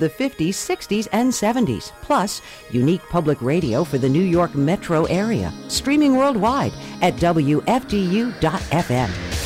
the 50s, 60s, and 70s, plus unique public radio for the New York metro area. Streaming worldwide at WFDU.FM.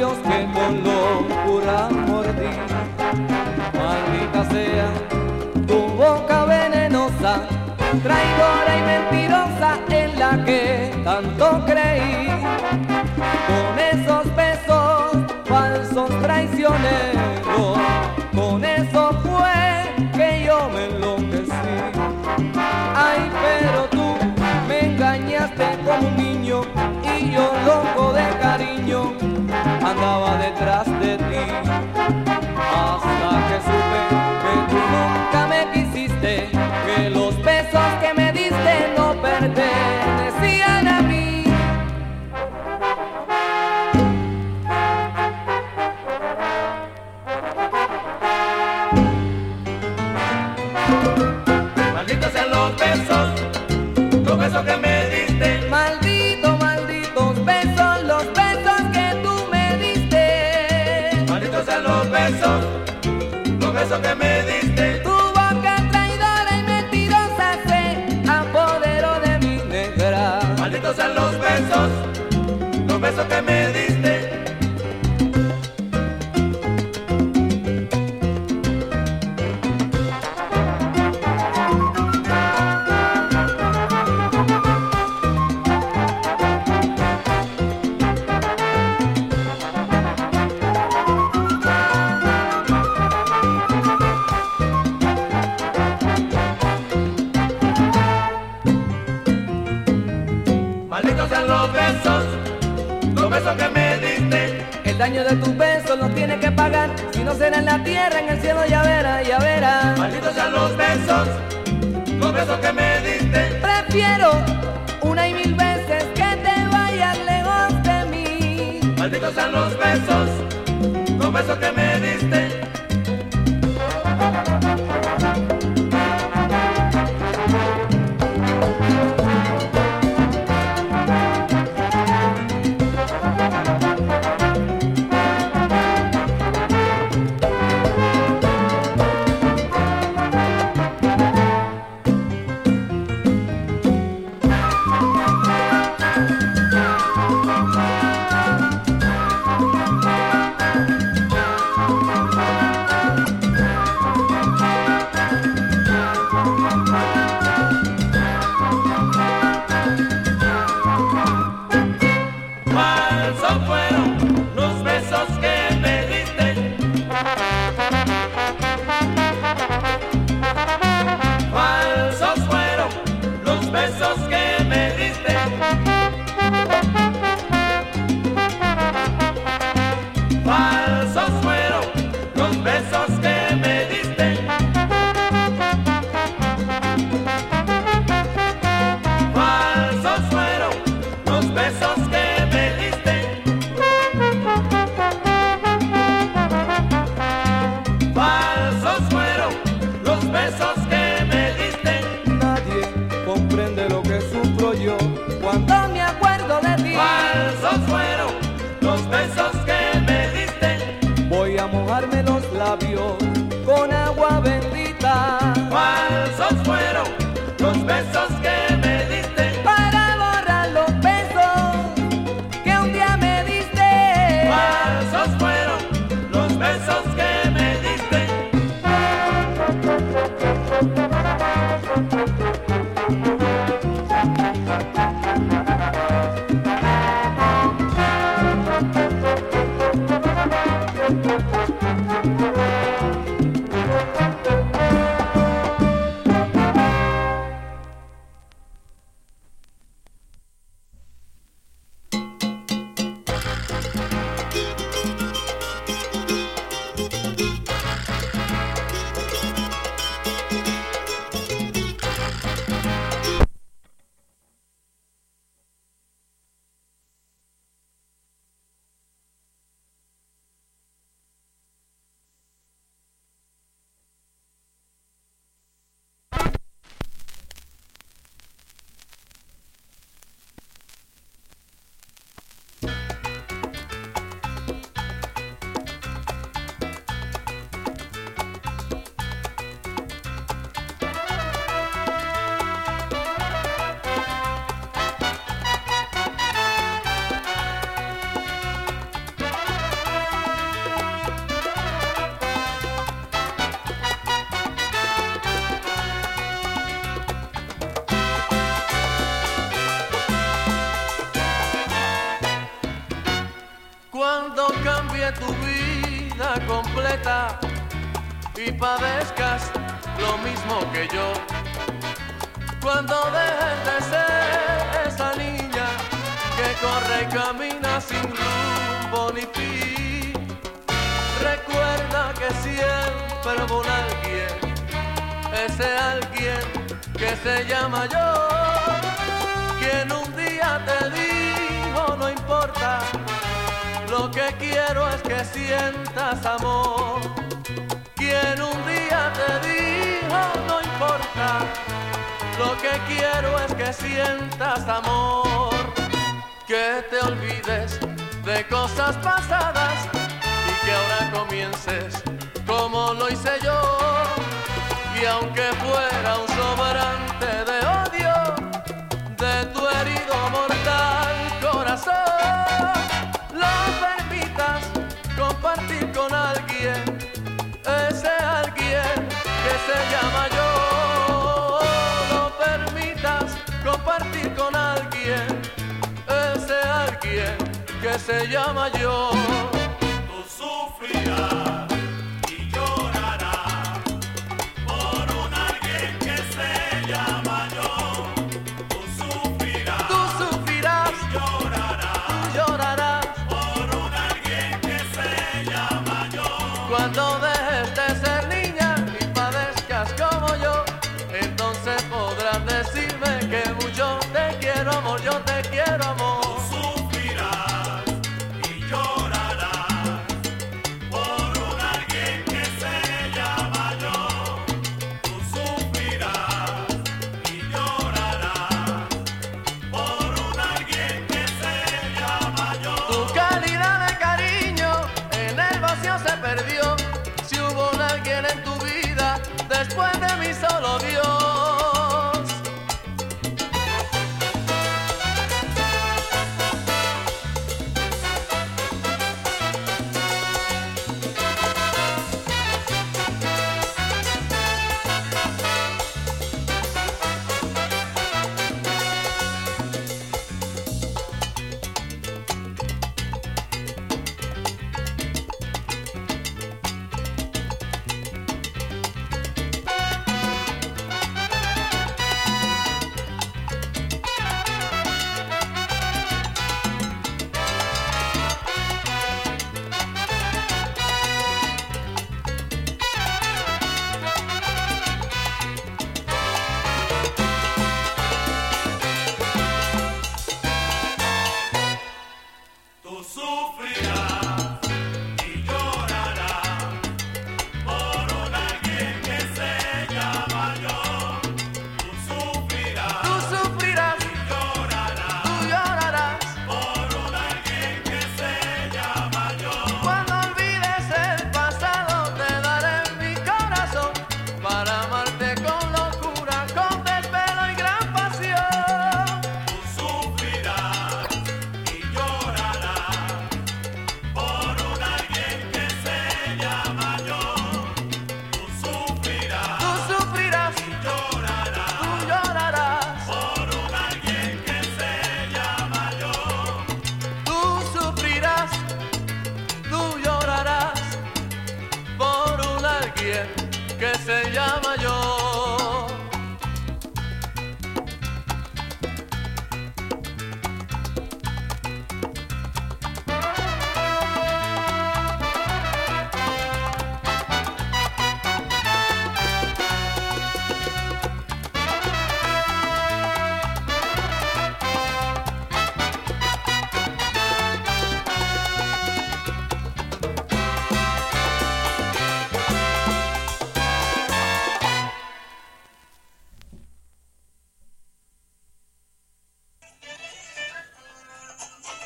labios que con locura mordí. Maldita sea tu boca venenosa, traidora y mentirosa en la que tanto creí. Con esos besos falsos traiciones. acaba detrás de ti. en el cielo, ya verá, ya verá. Malditos sean los besos, los besos que me diste. Prefiero una y mil veces que te vayas lejos de mí. Malditos sean los besos, los besos que me diste. Completa y padezcas lo mismo que yo. Cuando dejes de ser esa niña que corre y camina sin rumbo ni fin, recuerda que siempre hubo alguien, ese alguien que se llama yo, quien un día te dijo no importa, lo que quiero es que sientas amor. Quien un día te dijo no importa, lo que quiero es que sientas amor, que te olvides de cosas pasadas y que ahora comiences como lo hice yo. Y aunque fuera un sobrante de odio compartir con alguien, ese alguien que se llama yo.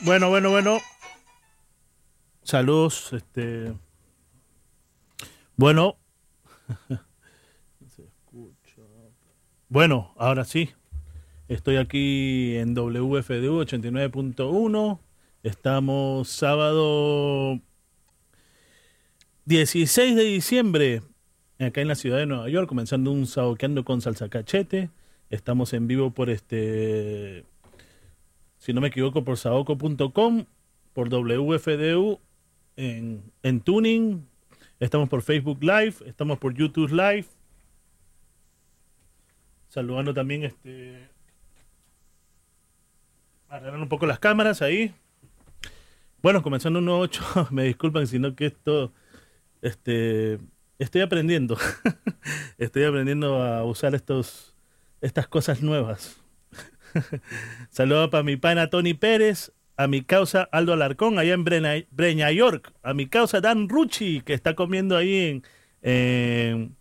Bueno, bueno, bueno. Saludos, este. Bueno. Bueno, ahora sí. Estoy aquí en WFDU 89.1. Estamos sábado 16 de diciembre, acá en la ciudad de Nueva York, comenzando un saboqueando con salsa cachete. Estamos en vivo por este si no me equivoco, por saoco.com, por WFDU en, en Tuning, estamos por Facebook Live, estamos por YouTube Live. Saludando también este. Arreglar un poco las cámaras ahí. Bueno, comenzando un nuevo 8, me disculpan, sino que esto. Este. Estoy aprendiendo. estoy aprendiendo a usar estos, estas cosas nuevas. Saludos para mi pana Tony Pérez, a mi causa Aldo Alarcón, allá en Brena, Breña York, a mi causa Dan Rucci, que está comiendo ahí en, en,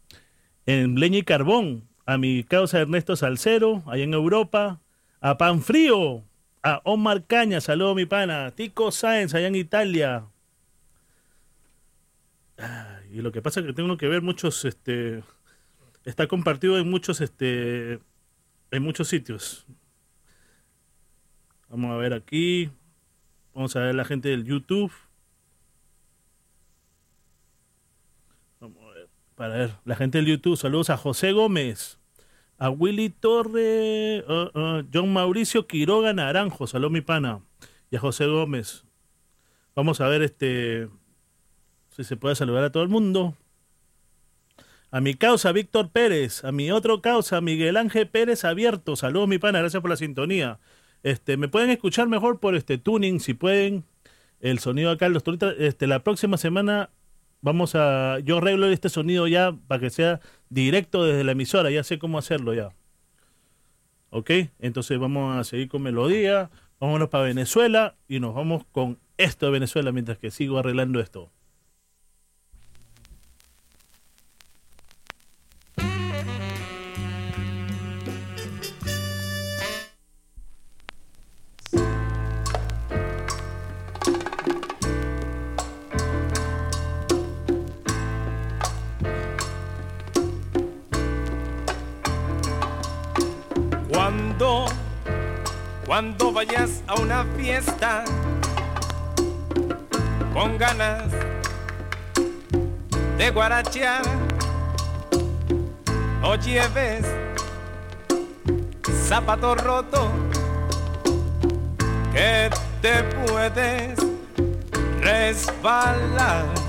en Leña y Carbón, a mi causa Ernesto Salcero, allá en Europa, a Pan Frío, a Omar Caña, saludo mi pana, Tico Sáenz, allá en Italia. Y lo que pasa es que tengo que ver muchos, este, está compartido en muchos, este, en muchos sitios. Vamos a ver aquí. Vamos a ver la gente del YouTube. Vamos a ver. La gente del YouTube. Saludos a José Gómez. A Willy Torre. uh, uh, John Mauricio Quiroga Naranjo. Saludos mi pana. Y a José Gómez. Vamos a ver este. Si se puede saludar a todo el mundo. A mi causa, Víctor Pérez. A mi otro causa, Miguel Ángel Pérez Abierto. Saludos, mi pana. Gracias por la sintonía. Este, me pueden escuchar mejor por este tuning, si pueden. El sonido acá, los este, la próxima semana vamos a. Yo arreglo este sonido ya para que sea directo desde la emisora. Ya sé cómo hacerlo ya. ¿Ok? Entonces vamos a seguir con melodía. Vámonos para Venezuela y nos vamos con esto de Venezuela mientras que sigo arreglando esto. Cuando vayas a una fiesta con ganas de guarachear, no lleves zapato roto que te puedes resbalar.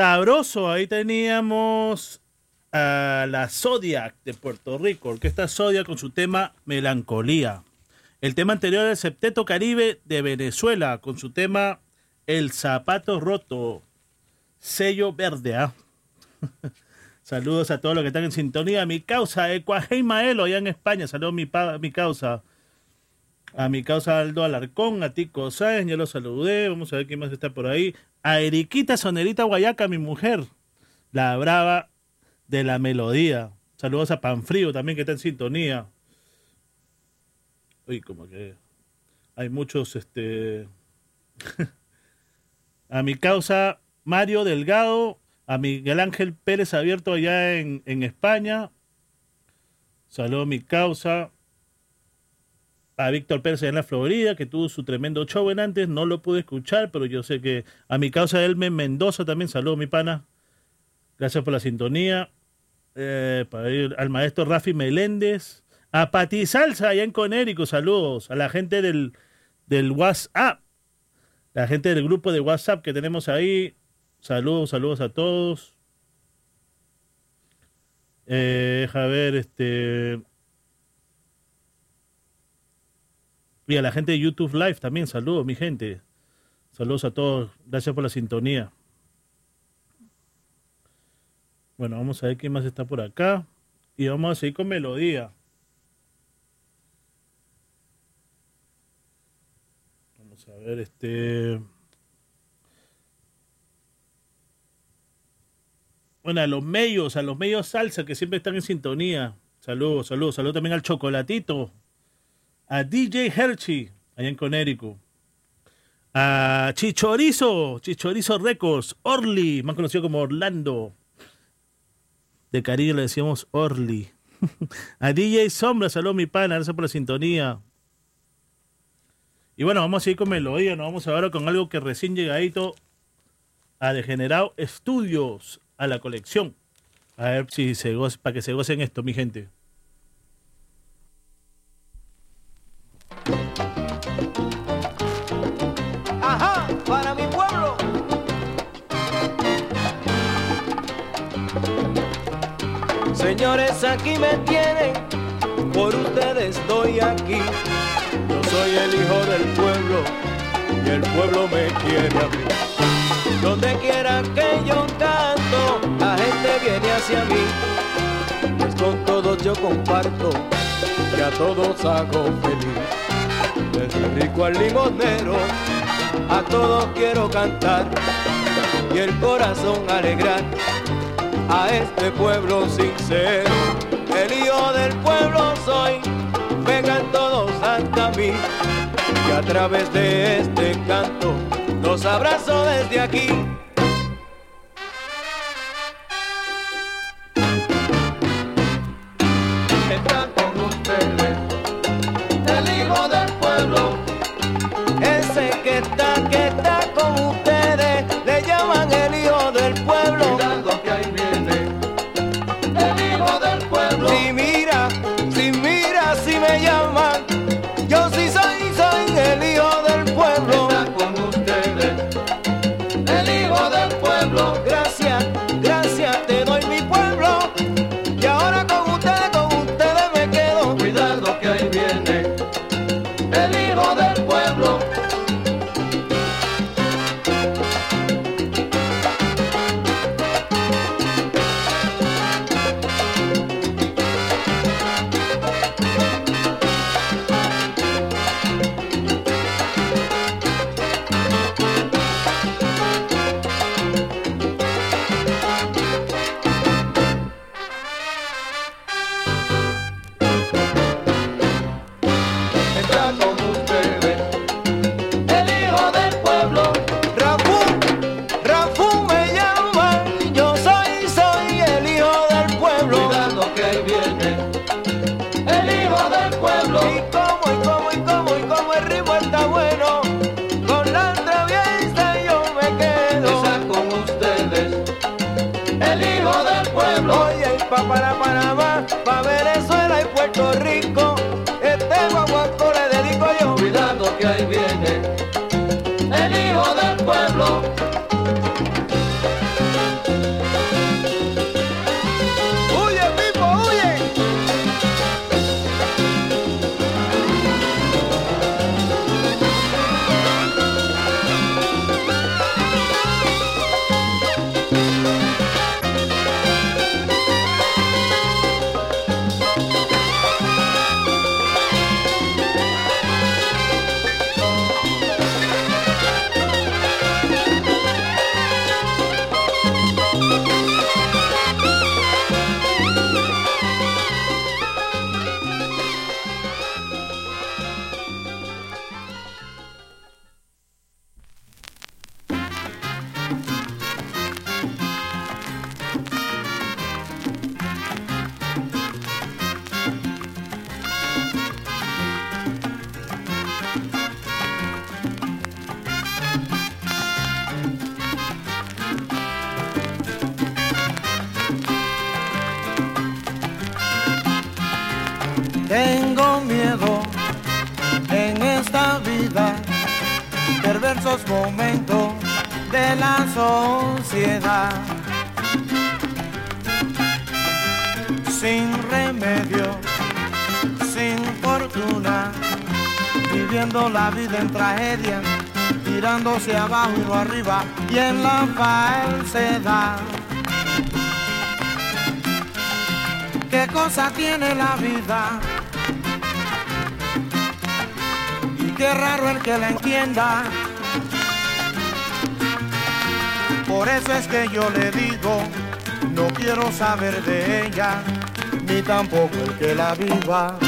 Sabroso, ahí teníamos a la Zodiac de Puerto Rico, Orquesta Zodiac con su tema Melancolía. El tema anterior del Septeto Caribe de Venezuela con su tema El Zapato Roto, sello verde. ¿ah? Saludos a todos los que están en sintonía. Mi causa, Ecuajei Maelo, allá en España. Saludos mi, pa- mi causa. A mi causa Aldo Alarcón, a Tico Sáenz, ya lo saludé. Vamos a ver quién más está por ahí. A Eriquita Sonerita Guayaca, mi mujer. La brava de la melodía. Saludos a Panfrío también que está en sintonía. Uy, como que hay muchos, este... a mi causa Mario Delgado, a Miguel Ángel Pérez Abierto allá en, en España. Saludos a mi causa. A Víctor Pérez en la Florida, que tuvo su tremendo show en antes. No lo pude escuchar, pero yo sé que a mi causa Elmen Mendoza también. Saludos, mi pana. Gracias por la sintonía. Eh, para ir al maestro Rafi Meléndez. A Pati Salsa allá en Conérico. Saludos. A la gente del, del WhatsApp. La gente del grupo de WhatsApp que tenemos ahí. Saludos, saludos a todos. Eh, deja ver, este. Y a la gente de YouTube Live también, saludos, mi gente. Saludos a todos. Gracias por la sintonía. Bueno, vamos a ver quién más está por acá. Y vamos a seguir con melodía. Vamos a ver, este. Bueno, a los medios, a los medios salsa que siempre están en sintonía. Saludos, saludos, saludos también al Chocolatito, a DJ Hershey, allá en Conérico, a Chichorizo, Chichorizo Records, Orly, más conocido como Orlando. De cariño le decíamos Orly. a DJ Sombra, saludos mi pana, gracias por la sintonía. Y bueno, vamos a seguir con melodía, nos vamos ahora con algo que recién llegadito a Degenerado Estudios, a la colección. A ver si se goce, para que se gocen esto, mi gente. Señores, aquí me tienen, por ustedes estoy aquí. Yo soy el hijo del pueblo y el pueblo me quiere a mí. Donde quiera que yo canto, la gente viene hacia mí. Pues con todos yo comparto y a todos hago feliz. Desde el rico al limonero, a todos quiero cantar y el corazón alegrar a este pueblo sincero. El hijo del pueblo soy, vengan todos hasta mí y a través de este canto los abrazo desde aquí. falsedad. ¿Qué cosa tiene la vida? Y qué raro el que la entienda. Por eso es que yo le digo, no quiero saber de ella, ni tampoco el que la viva.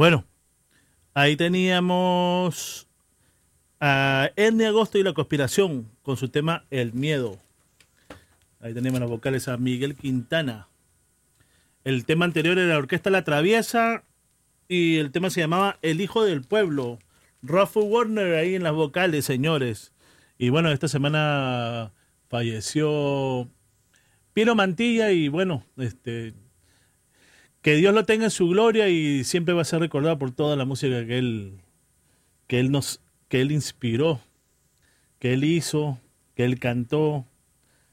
Bueno, ahí teníamos Ernie Agosto y la conspiración con su tema El miedo. Ahí tenemos las vocales a Miguel Quintana. El tema anterior era la orquesta La Traviesa y el tema se llamaba El Hijo del Pueblo. Rafa Warner ahí en las vocales, señores. Y bueno, esta semana falleció Piero Mantilla y bueno, este que Dios lo tenga en su gloria y siempre va a ser recordado por toda la música que él que él nos que él inspiró que él hizo, que él cantó.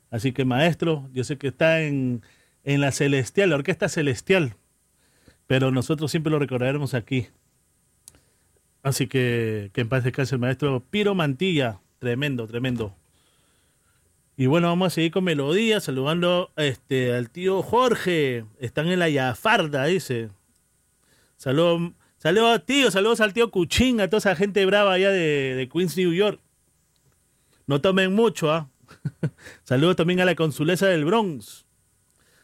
Así que maestro, yo sé que está en, en la celestial, la orquesta celestial, pero nosotros siempre lo recordaremos aquí. Así que que en paz descanse el maestro Piro Mantilla, tremendo, tremendo. Y bueno, vamos a seguir con melodía, saludando este, al tío Jorge. Están en la Yafarda, dice. Saludos, saludos tío, saludos al tío Cuchín, a toda esa gente brava allá de, de Queens, New York. No tomen mucho, ¿ah? saludos también a la consulesa del Bronx.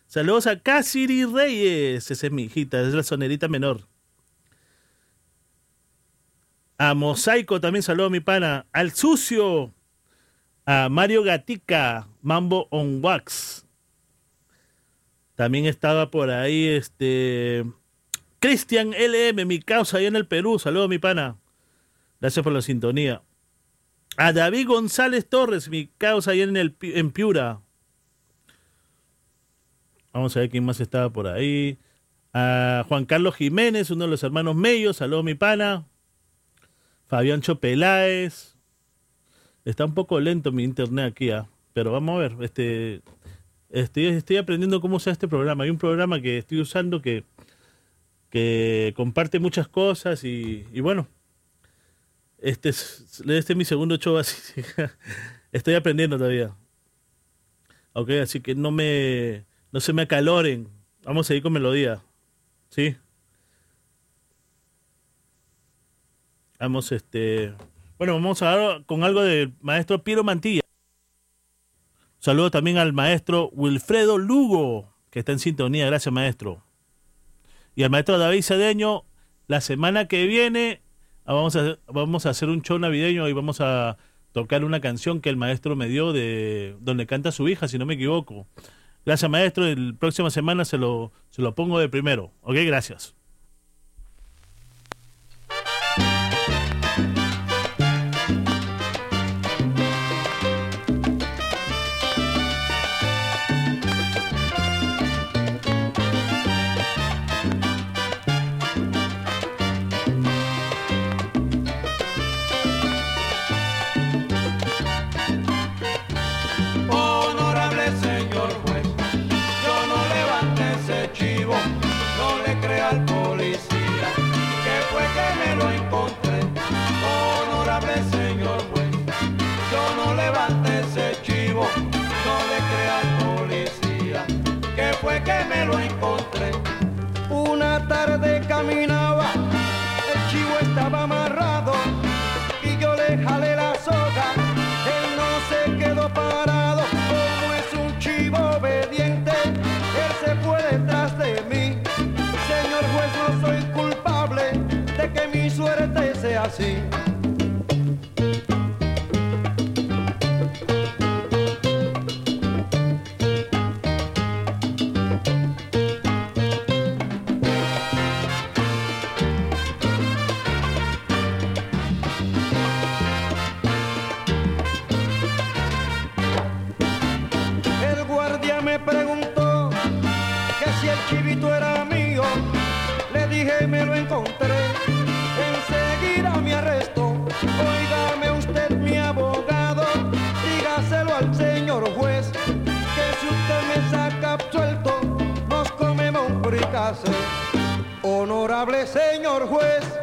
Saludos a Cassidy Reyes, esa es mi hijita, es la sonerita menor. A Mosaico también saludo a mi pana. Al Sucio, a Mario Gatica, Mambo on Wax. También estaba por ahí este Cristian LM, mi causa allá en el Perú. Saludos, mi pana. Gracias por la sintonía. A David González Torres, mi causa allá en, el, en Piura. Vamos a ver quién más estaba por ahí. A Juan Carlos Jiménez, uno de los hermanos Mellos. Saludos, mi pana. Fabián Chopeláez. Está un poco lento mi internet aquí, ¿ah? pero vamos a ver. Este, estoy, estoy aprendiendo cómo usar este programa. Hay un programa que estoy usando que, que comparte muchas cosas y, y bueno, este es, este es mi segundo show así. estoy aprendiendo todavía. Ok, así que no me no se me acaloren. Vamos a seguir con melodía. ¿Sí? Vamos, este. Bueno, vamos a dar con algo del maestro Piero Mantilla. Saludo también al maestro Wilfredo Lugo, que está en sintonía. Gracias, maestro. Y al maestro David Cedeño, la semana que viene ah, vamos a, vamos a hacer un show navideño y vamos a tocar una canción que el maestro me dio de donde canta su hija, si no me equivoco. Gracias, maestro. El próxima semana se lo, se lo pongo de primero. Ok, gracias. assim. Honorable señor juez.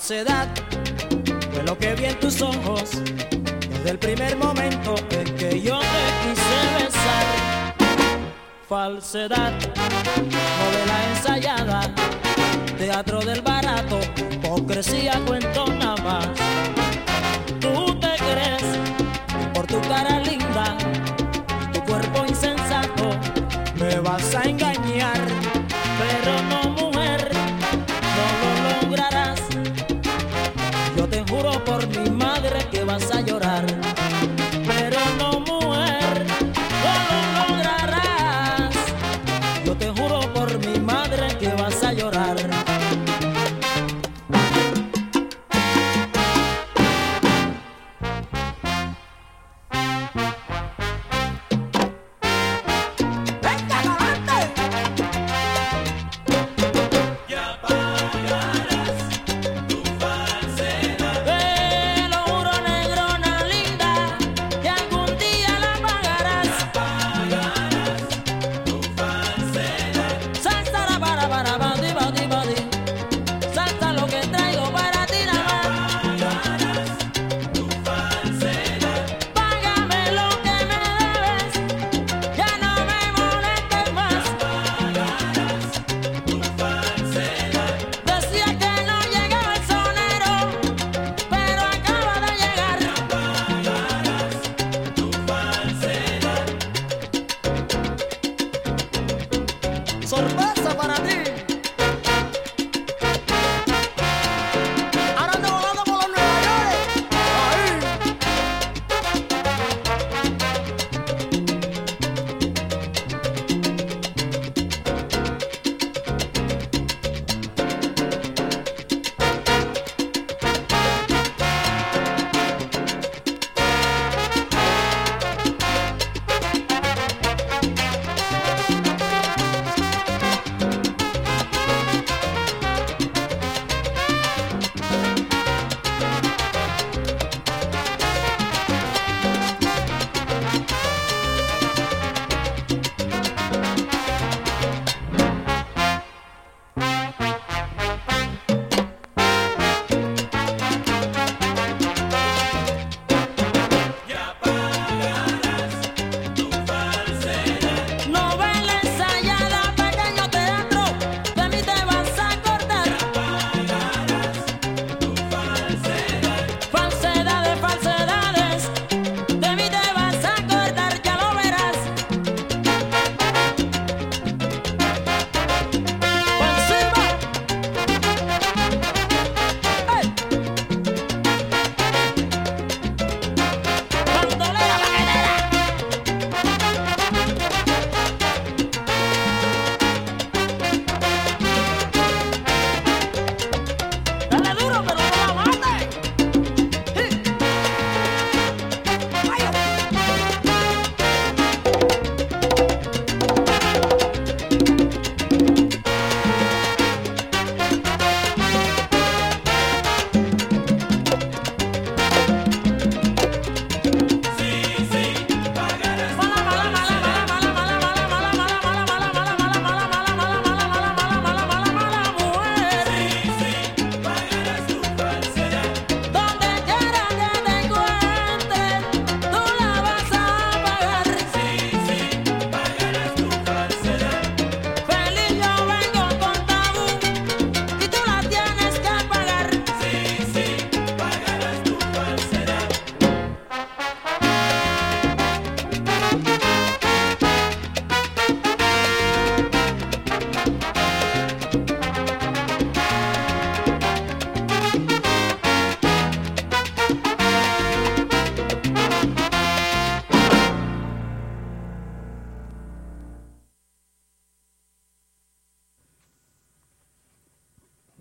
falsedad fue lo que vi en tus ojos desde el primer momento en que yo te quise besar. Falsedad, novela ensayada, teatro del barato, hipocresía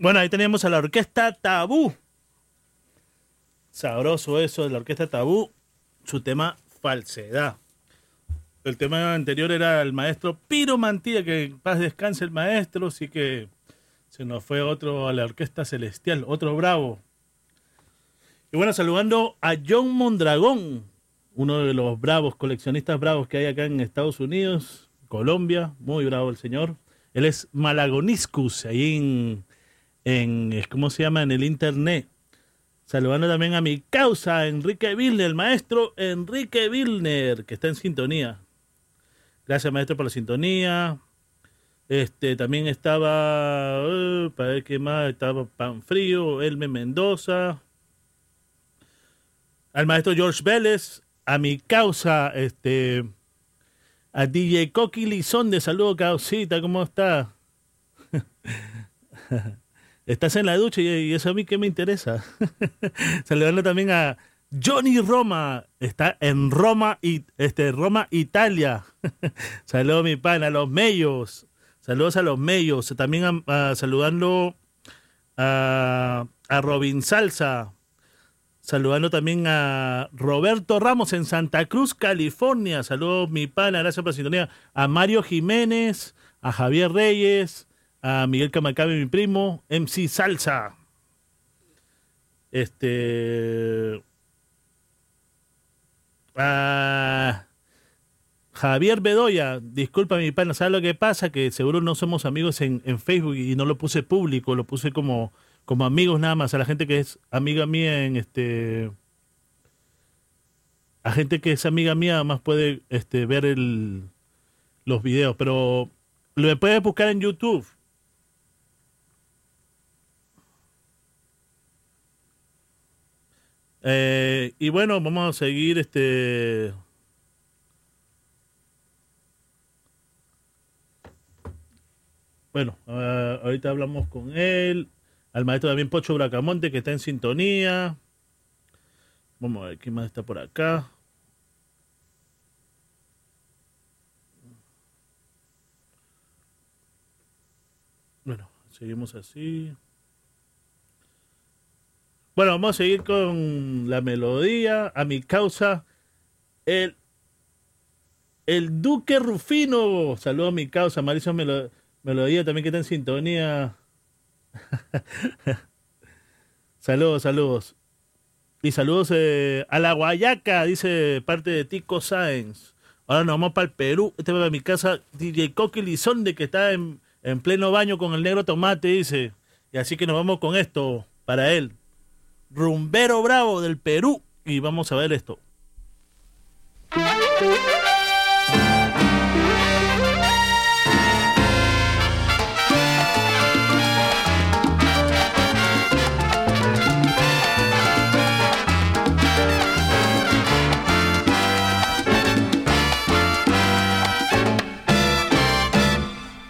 Bueno, ahí teníamos a la orquesta Tabú. Sabroso eso de la orquesta Tabú. Su tema Falsedad. El tema anterior era el maestro Piro Mantilla, que en paz descanse el maestro, así que se nos fue otro a la orquesta celestial, otro bravo. Y bueno, saludando a John Mondragón, uno de los bravos, coleccionistas bravos que hay acá en Estados Unidos, Colombia, muy bravo el señor. Él es Malagoniscus, ahí en, en, ¿cómo se llama? En el internet. Saludando también a mi causa, Enrique Vilner, el maestro Enrique Vilner, que está en sintonía. Gracias, maestro, por la sintonía. Este, también estaba, para ver qué más, estaba Panfrío, Elme Mendoza, al maestro George Vélez, a mi causa, este, a DJ Coqui de saludo, causita, ¿cómo está? Estás en la ducha y eso a mí qué me interesa. Saludando también a Johnny Roma, está en Roma, y, este, Roma, Italia. Saludos mi pana, a los mellos. Saludos a los mellos. También saludando a, a Robin Salsa. Saludando también a Roberto Ramos en Santa Cruz, California. Saludos mi pana, gracias por la sintonía. A Mario Jiménez, a Javier Reyes, a Miguel Camacabe, mi primo, MC Salsa. Este. A Javier Bedoya, disculpa mi pana, ¿sabes lo que pasa? Que seguro no somos amigos en, en Facebook y no lo puse público, lo puse como, como amigos nada más, a la gente que es amiga mía en este. A gente que es amiga mía además puede este, ver el, los videos, pero lo puedes buscar en YouTube. Eh, y bueno, vamos a seguir este. Bueno, uh, ahorita hablamos con él. Al maestro también Pocho Bracamonte, que está en sintonía. Vamos a ver quién más está por acá. Bueno, seguimos así. Bueno, vamos a seguir con la melodía. A mi causa, el, el Duque Rufino. Saludos a mi causa. Mauricio Melodía también que está en sintonía. saludos, saludos. Y saludos eh, a la Guayaca, dice parte de Tico Sáenz. Ahora nos vamos para el Perú. Este va a mi casa, DJ Coqui Lizonde, que está en, en pleno baño con el negro tomate, dice. Y así que nos vamos con esto para él rumbero bravo del Perú. Y vamos a ver esto.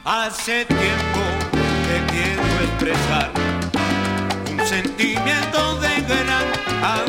Hace tiempo que quiero expresar un de I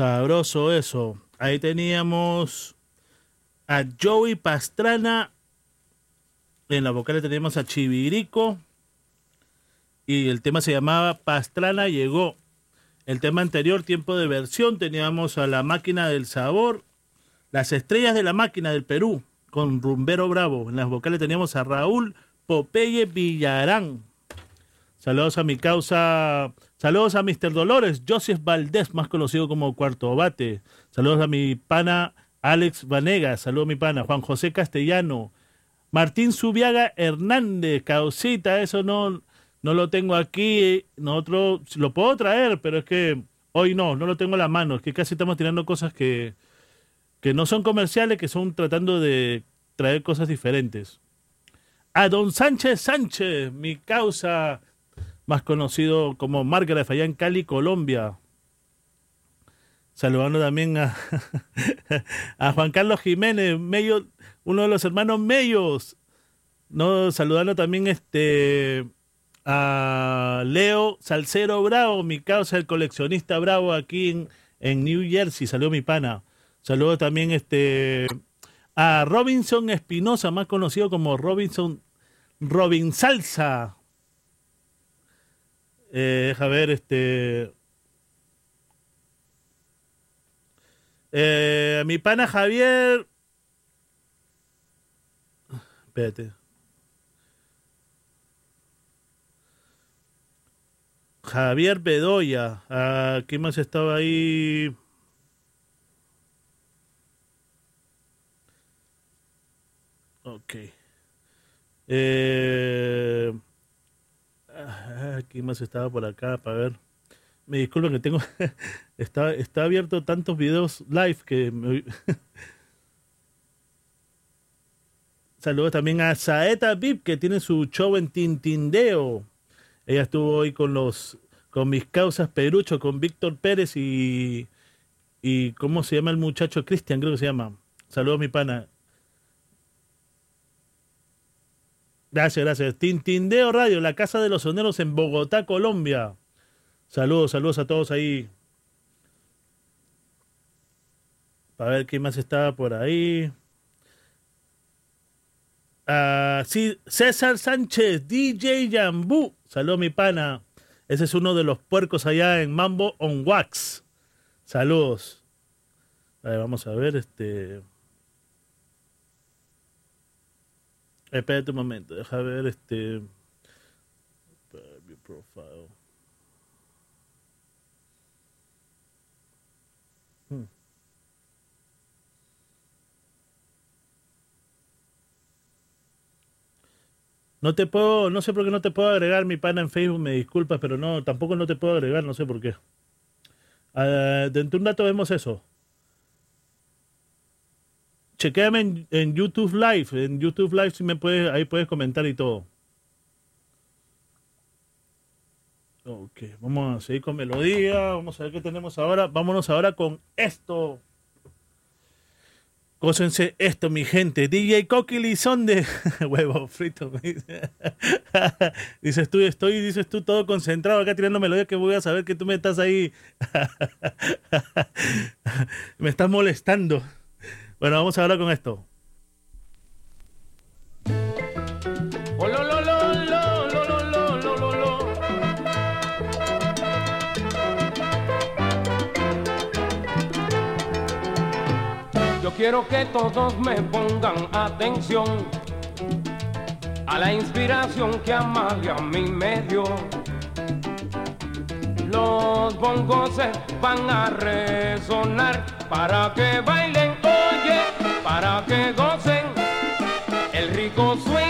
sabroso eso. Ahí teníamos a Joey Pastrana. En la vocal teníamos a Chivirico. Y el tema se llamaba Pastrana llegó. El tema anterior, tiempo de versión, teníamos a la máquina del sabor. Las estrellas de la máquina del Perú, con Rumbero Bravo. En las vocales teníamos a Raúl Popeye Villarán. Saludos a mi causa. Saludos a Mr. Dolores, Joseph Valdés, más conocido como Cuarto Bate. Saludos a mi pana Alex Vanegas. Saludos a mi pana Juan José Castellano. Martín Subiaga Hernández, causita, eso no, no lo tengo aquí. Nosotros lo puedo traer, pero es que hoy no, no lo tengo a la mano. Es que casi estamos tirando cosas que, que no son comerciales, que son tratando de traer cosas diferentes. A don Sánchez Sánchez, mi causa más conocido como Margaret allá en Cali, Colombia. Saludando también a, a Juan Carlos Jiménez, uno de los hermanos Mellos. No, saludando también este a Leo Salcero Bravo, mi causa, el coleccionista Bravo aquí en, en New Jersey. Saludo mi pana. Saludo también este a Robinson Espinosa, más conocido como Robinson Robin Salsa. Eh, deja ver, este. Eh, mi pana Javier. Espérate. Javier Bedoya. Ah, ¿Quién más estaba ahí? Ok. Eh, ¿Quién más estaba por acá? Para ver. Me disculpen que tengo. está, está abierto tantos videos live que. me- Saludos también a Saeta Vip, que tiene su show en Tintindeo. Ella estuvo hoy con los. Con mis causas Perucho, con Víctor Pérez y. y ¿Cómo se llama el muchacho? Cristian, creo que se llama. Saludos, mi pana. Gracias, gracias. Tintindeo Radio, la Casa de los Soneros en Bogotá, Colombia. Saludos, saludos a todos ahí. Para ver quién más estaba por ahí. Ah, sí, César Sánchez, DJ Yambú. Salud, mi pana. Ese es uno de los puercos allá en Mambo on Wax. Saludos. A ver, vamos a ver, este. Espérate un momento, deja ver este. Profile. Hmm. No te puedo, no sé por qué no te puedo agregar mi pana en Facebook, me disculpas, pero no, tampoco no te puedo agregar, no sé por qué. Ah, dentro de un rato vemos eso. Chequéame en, en YouTube Live, en YouTube Live si me puedes, ahí puedes comentar y todo. Ok, vamos a seguir con melodía, vamos a ver qué tenemos ahora. Vámonos ahora con esto. Cósense esto, mi gente. DJ Coquili son de huevo frito. dices tú, estoy, dices tú, todo concentrado acá tirando melodía que voy a saber que tú me estás ahí. me estás molestando. Bueno, vamos a hablar con esto. Yo quiero que todos me pongan atención a la inspiración que Amalia a mí me dio. Los bongos van a resonar para que bailen para que gocen el rico swing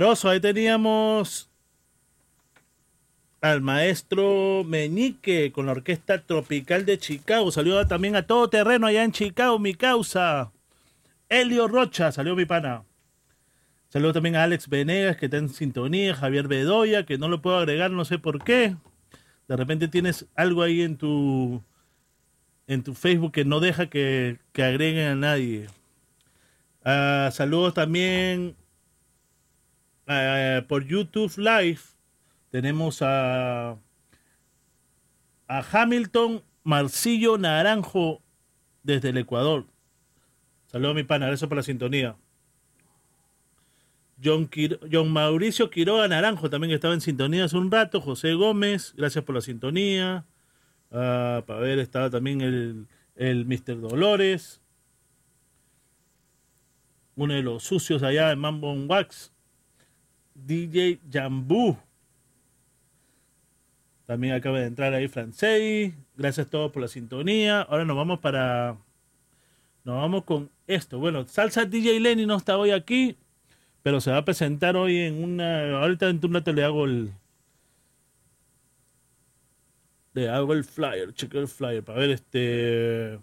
Ahí teníamos al maestro Meñique con la Orquesta Tropical de Chicago. Saludo también a todo terreno allá en Chicago, mi causa. Elio Rocha, salió mi pana. Saludo también a Alex Venegas, que está en sintonía. Javier Bedoya, que no lo puedo agregar, no sé por qué. De repente tienes algo ahí en tu en tu Facebook que no deja que, que agreguen a nadie. Ah, saludos también ah, por YouTube Live. Tenemos a, Hamilton Marcillo Naranjo desde el Ecuador. Saludos mi pana, gracias por la sintonía. John, John Mauricio Quiroga Naranjo también estaba en sintonía hace un rato. José Gómez, gracias por la sintonía. Ah, para ver, estaba también el, el Mr. Dolores. Uno de los sucios allá en Mambo Wax. DJ Jambú. También acaba de entrar ahí Francei. Gracias a todos por la sintonía. Ahora nos vamos para. Nos vamos con esto. Bueno, Salsa DJ Lenny no está hoy aquí. Pero se va a presentar hoy en una. Ahorita en un rato le hago el. Le hago el flyer. Chequeo el flyer. Para ver este.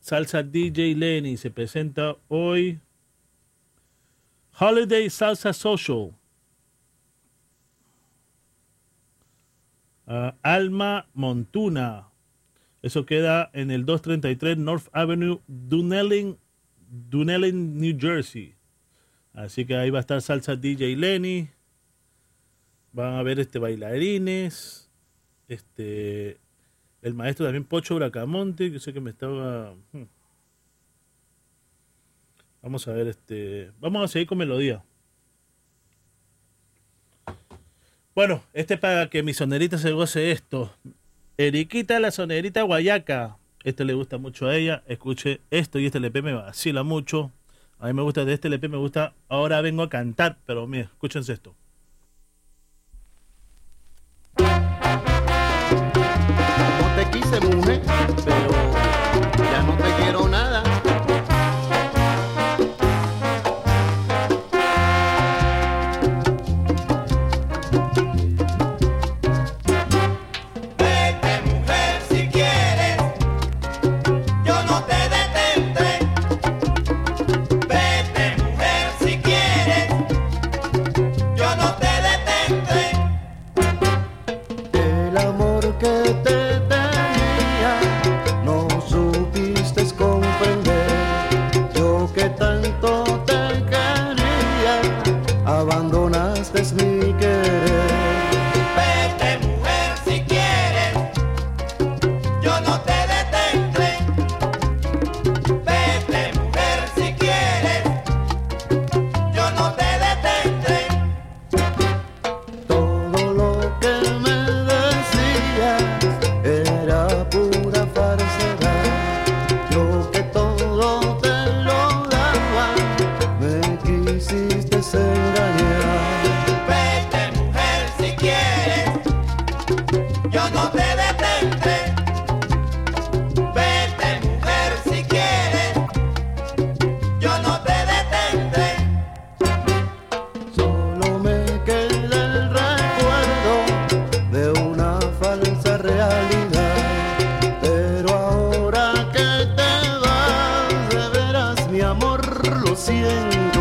Salsa DJ Lenny se presenta hoy. Holiday Salsa Social. Ah, Alma Montuna. Eso queda en el 233 North Avenue, Dunelling, Dunelling, New Jersey. Así que ahí va a estar Salsa DJ Lenny. Van a ver este bailarines. Este. El maestro también Pocho Bracamonte, que sé que me estaba. hmm. Vamos a ver este. Vamos a seguir con melodía. Bueno, este es para que mi sonerita se goce esto. Eriquita la sonerita guayaca. Este le gusta mucho a ella. Escuche esto y este LP me vacila mucho. A mí me gusta de este LP, me gusta. Ahora vengo a cantar, pero mira, escúchense esto. Lo siento.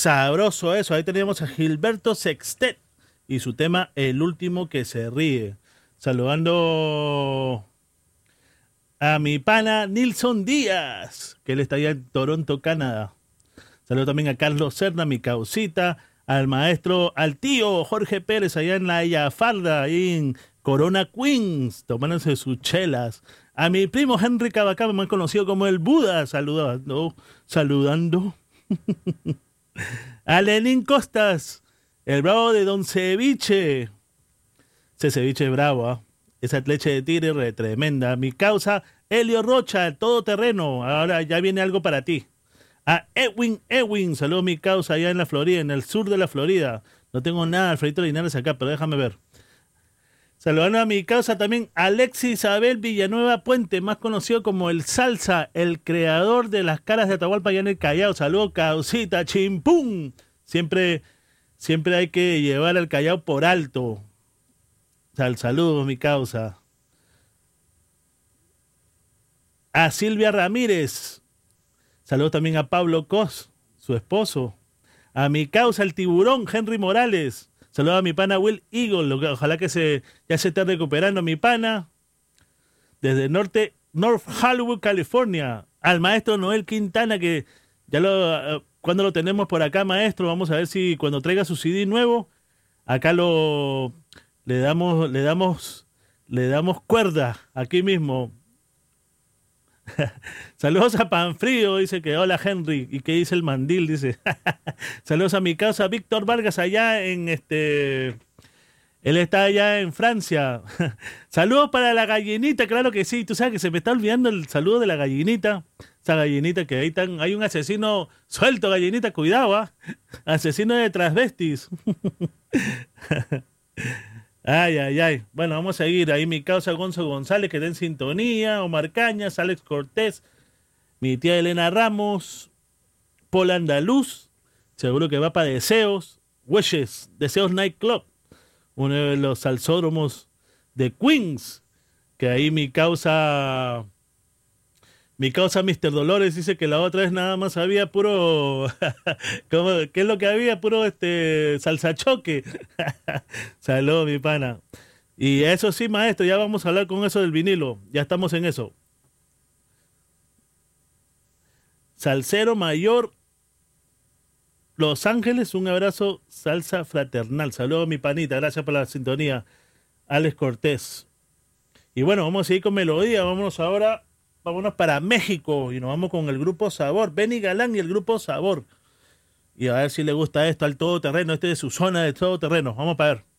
Sabroso eso. Ahí teníamos a Gilberto Sextet y su tema El último que se ríe. Saludando a mi pana Nilson Díaz, que él está allá en Toronto, Canadá. Saludo también a Carlos Cerna, mi causita, al maestro, al tío Jorge Pérez, allá en la Yafarda, ahí en Corona Queens, tomándose sus chelas. A mi primo Henry Cabacaba, más conocido como el Buda, saludando, saludando. a Lenín Costas, el bravo de Don Ceviche. Ese ceviche es bravo, ¿ah? Esa leche de tigre re tremenda. Mi causa, Helio Rocha, todoterreno. Ahora ya viene algo para ti. A Edwin, Edwin, saludo mi causa allá en la Florida, en el sur de la Florida. No tengo nada, Alfredito Linares acá, pero déjame ver. Saludando a mi causa también, Alexis Isabel Villanueva Puente, más conocido como el Salsa, el creador de las caras de Atahualpa allá en el Callao. Saludo, causita, chimpum. Siempre, siempre hay que llevar al Callao por alto. Sal, saludos, mi causa. A Silvia Ramírez. Saludos también a Pablo Cos, su esposo. A mi causa, el tiburón, Henry Morales. Saludos a mi pana Will Eagle. Ojalá que se, ya se esté recuperando mi pana. Desde norte, North Hollywood, California. al maestro Noel Quintana, que ya lo, eh, cuando lo tenemos por acá, maestro, vamos a ver si cuando traiga su CD nuevo, acá lo le damos, le damos, le damos cuerda aquí mismo. Saludos a Panfrío, dice que hola Henry. ¿Y qué dice el mandil? Dice. Saludos a mi casa, Víctor Vargas, allá en este. Él está allá en Francia. Saludos para la gallinita, claro que sí. Tú sabes que se me está olvidando el saludo de la gallinita. Esa gallinita que ahí están, hay un asesino suelto, gallinita, cuidado, ¿ah? Asesino de transvestis. Ay, ay, ay. Bueno, vamos a seguir. Ahí mi causa Gonzo González, que está en sintonía. Omar Cañas, Alex Cortés, mi tía Elena Ramos, Paul Andaluz, seguro que va para Deseos, Wishes, Deseos Night Club, uno de los salsódromos de Queens, que ahí mi causa mi causa Mr. Dolores dice que la otra vez nada más había puro. ¿cómo, ¿Qué es lo que había? Puro este salsa choque. Saludos, mi pana. Y eso sí, maestro, ya vamos a hablar con eso del vinilo. Ya estamos en eso. Salsero Mayor Los Ángeles, un abrazo, salsa fraternal. Saludos, mi panita. Gracias por la sintonía. Alex Cortés. Y bueno, vamos a seguir con melodía. Vámonos ahora vámonos para México y nos vamos con el grupo Sabor, Benny Galán y el grupo Sabor. Y a ver si le gusta esto al todoterreno, este de su zona de todoterreno. Vamos para ver.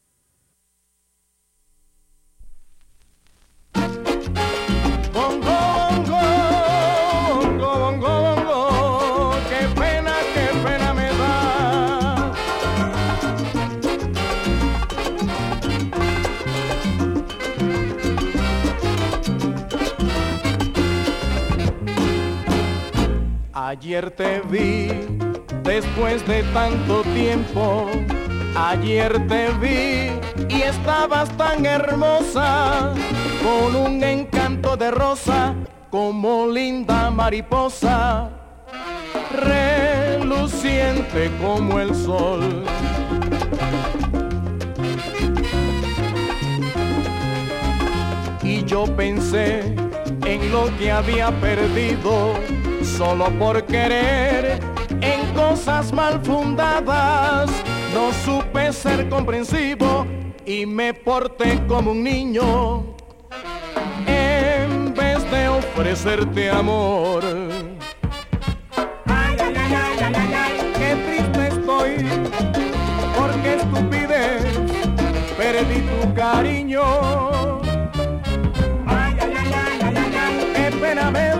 Ayer te vi después de tanto tiempo. Ayer te vi y estabas tan hermosa, con un encanto de rosa, como linda mariposa, reluciente como el sol. Y yo pensé en lo que había perdido solo por querer en cosas mal fundadas. No supe ser comprensivo y me porté como un niño en vez de ofrecerte amor. Ay, ay, ay, ay, ay, ay, qué triste estoy, porque estupidez perdí tu cariño. Ay, ay, ay, ay, ay, ay, ay,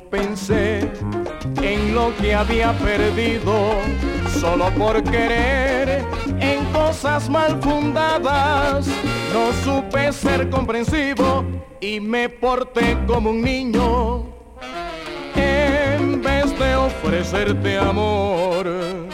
Pensé en lo que había perdido solo por querer en cosas mal fundadas. No supe ser comprensivo y me porté como un niño en vez de ofrecerte amor.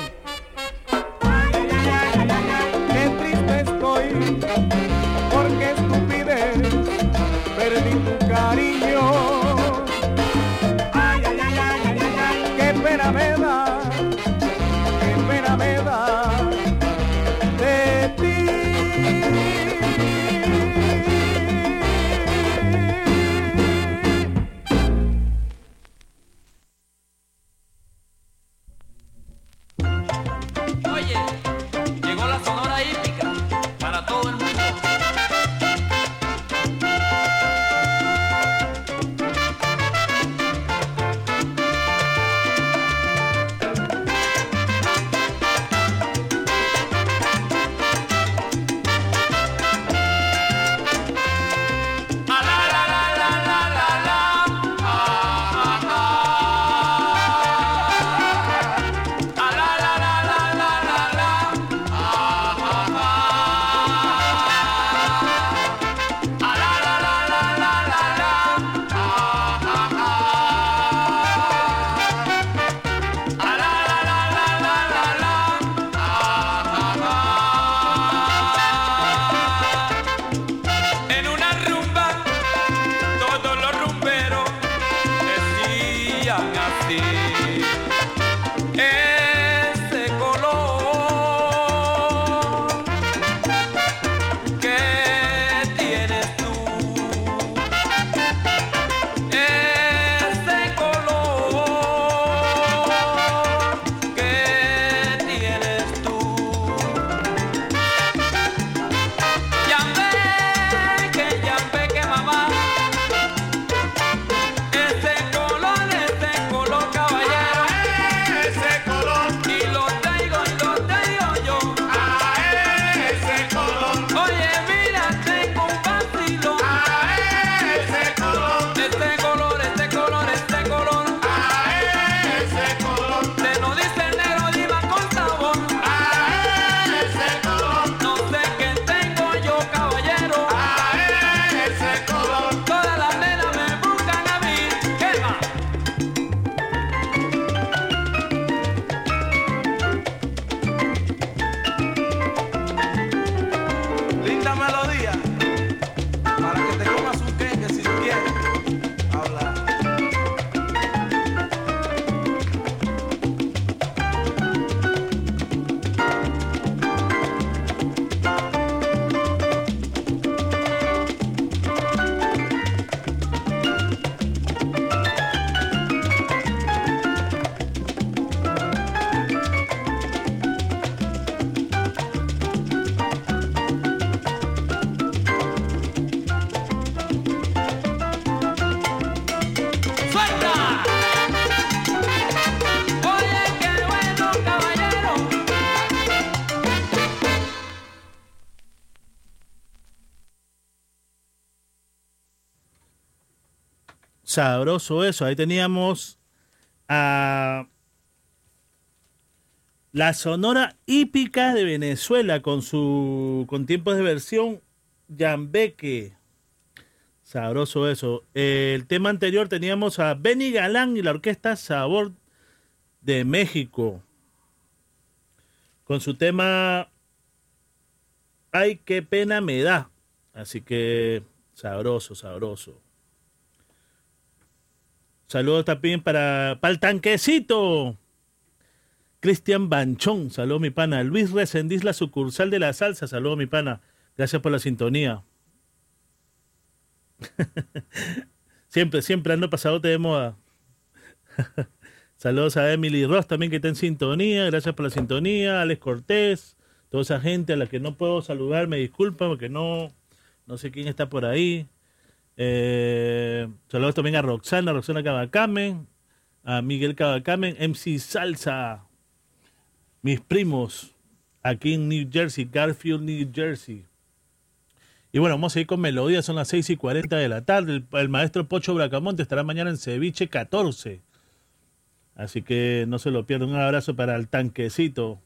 Sabroso eso. Ahí teníamos a la Sonora Hípica de Venezuela con su con tiempos de versión Yambeque. Sabroso eso. El tema anterior teníamos a Benny Galán y la orquesta Sabor de México. Con su tema Ay, qué pena me da. Así que sabroso, sabroso. Saludos también para, para el tanquecito. Cristian Banchón, saludos mi pana. Luis Resendiz, la sucursal de la salsa, saludos mi pana. Gracias por la sintonía. siempre, siempre ando pasadote de moda. saludos a Emily Ross también que está en sintonía. Gracias por la sintonía. Alex Cortés, toda esa gente a la que no puedo saludar, me disculpa porque no, no sé quién está por ahí. Eh, saludos también a Roxana, Roxana Cabacamen, a Miguel Cabacamen, MC Salsa, mis primos aquí en New Jersey, Garfield, New Jersey. Y bueno, vamos a ir con melodía, son las 6 y 40 de la tarde. El, el maestro Pocho Bracamonte estará mañana en Ceviche 14. Así que no se lo pierdan. Un abrazo para el tanquecito.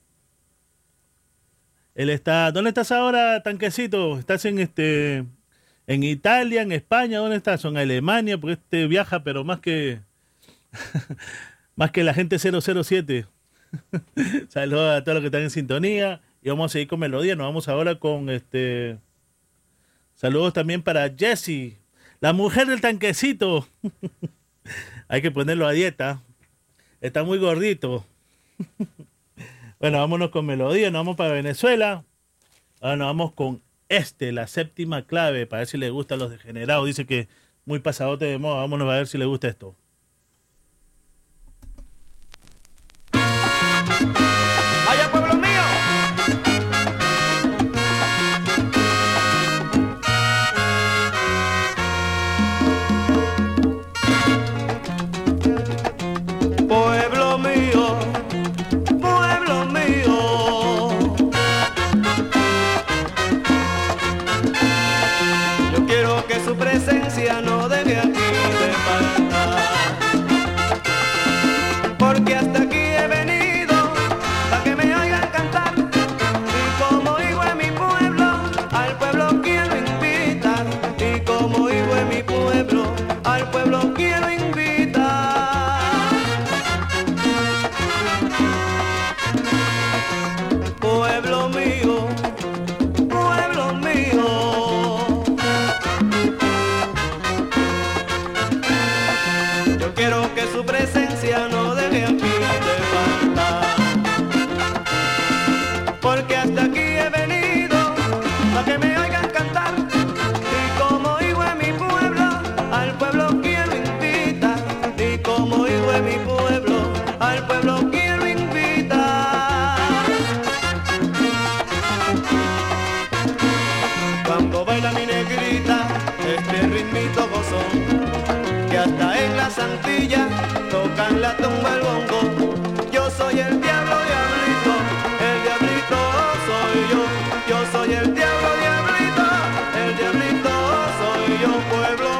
Él está. ¿Dónde estás ahora, tanquecito? ¿Estás en este. En Italia, en España? ¿Dónde estás? ¿En Alemania? Porque este viaja, pero más que. más que la gente 007. Saludos a todos los que están en sintonía. Y vamos a seguir con melodía. Nos vamos ahora con este. Saludos también para Jessie, la mujer del tanquecito. Hay que ponerlo a dieta. Está muy gordito. bueno, vámonos con melodía. Nos vamos para Venezuela. Ahora nos vamos con este, la séptima clave, para ver si le gusta a los degenerados. Dice que muy pasadote de moda. Vámonos a ver si le gusta esto. Hasta en la santilla tocan la tumba el bongo. Yo soy el diablo diablito, el diablito soy yo. Yo soy el diablo diablito, el diablito soy yo, pueblo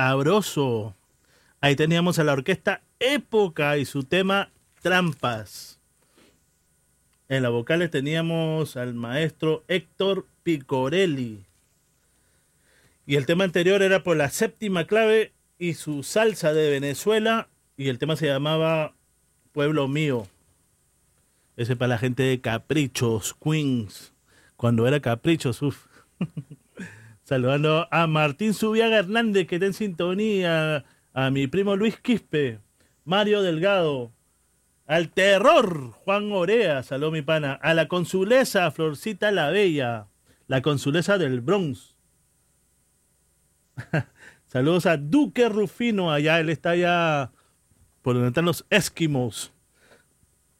Sabroso. Ahí teníamos a la orquesta Época y su tema Trampas. En las vocales teníamos al maestro Héctor Picorelli. Y el tema anterior era por la séptima clave y su salsa de Venezuela. Y el tema se llamaba Pueblo Mío. Ese para la gente de Caprichos, Queens. Cuando era Caprichos, uff. Saludando a Martín Subiaga Hernández, que está en sintonía. A mi primo Luis Quispe. Mario Delgado. Al terror, Juan Orea, saludó mi pana. A la consulesa, Florcita la Bella. La consulesa del Bronx. Saludos a Duque Rufino, allá, él está allá por donde están los Esquimos.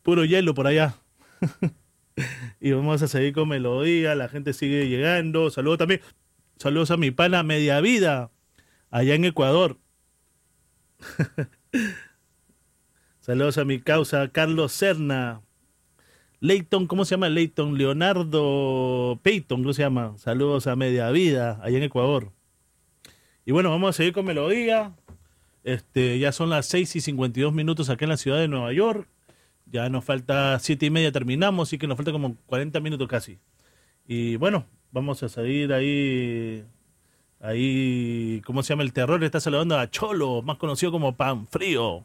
Puro hielo por allá. y vamos a seguir con melodía, la gente sigue llegando. Saludos también, saludos a mi pana Media Vida, allá en Ecuador. saludos a mi causa Carlos Serna. Leighton, ¿cómo se llama Leighton? Leonardo Peyton, ¿cómo se llama? Saludos a Media Vida, allá en Ecuador. Y bueno, vamos a seguir con melodía. Este, ya son las 6 y 52 minutos acá en la ciudad de Nueva York. Ya nos falta 7 y media, terminamos, así que nos falta como 40 minutos casi. Y bueno, vamos a seguir ahí. Ahí, ¿cómo se llama el terror? Está saludando a Cholo, más conocido como Pan Frío.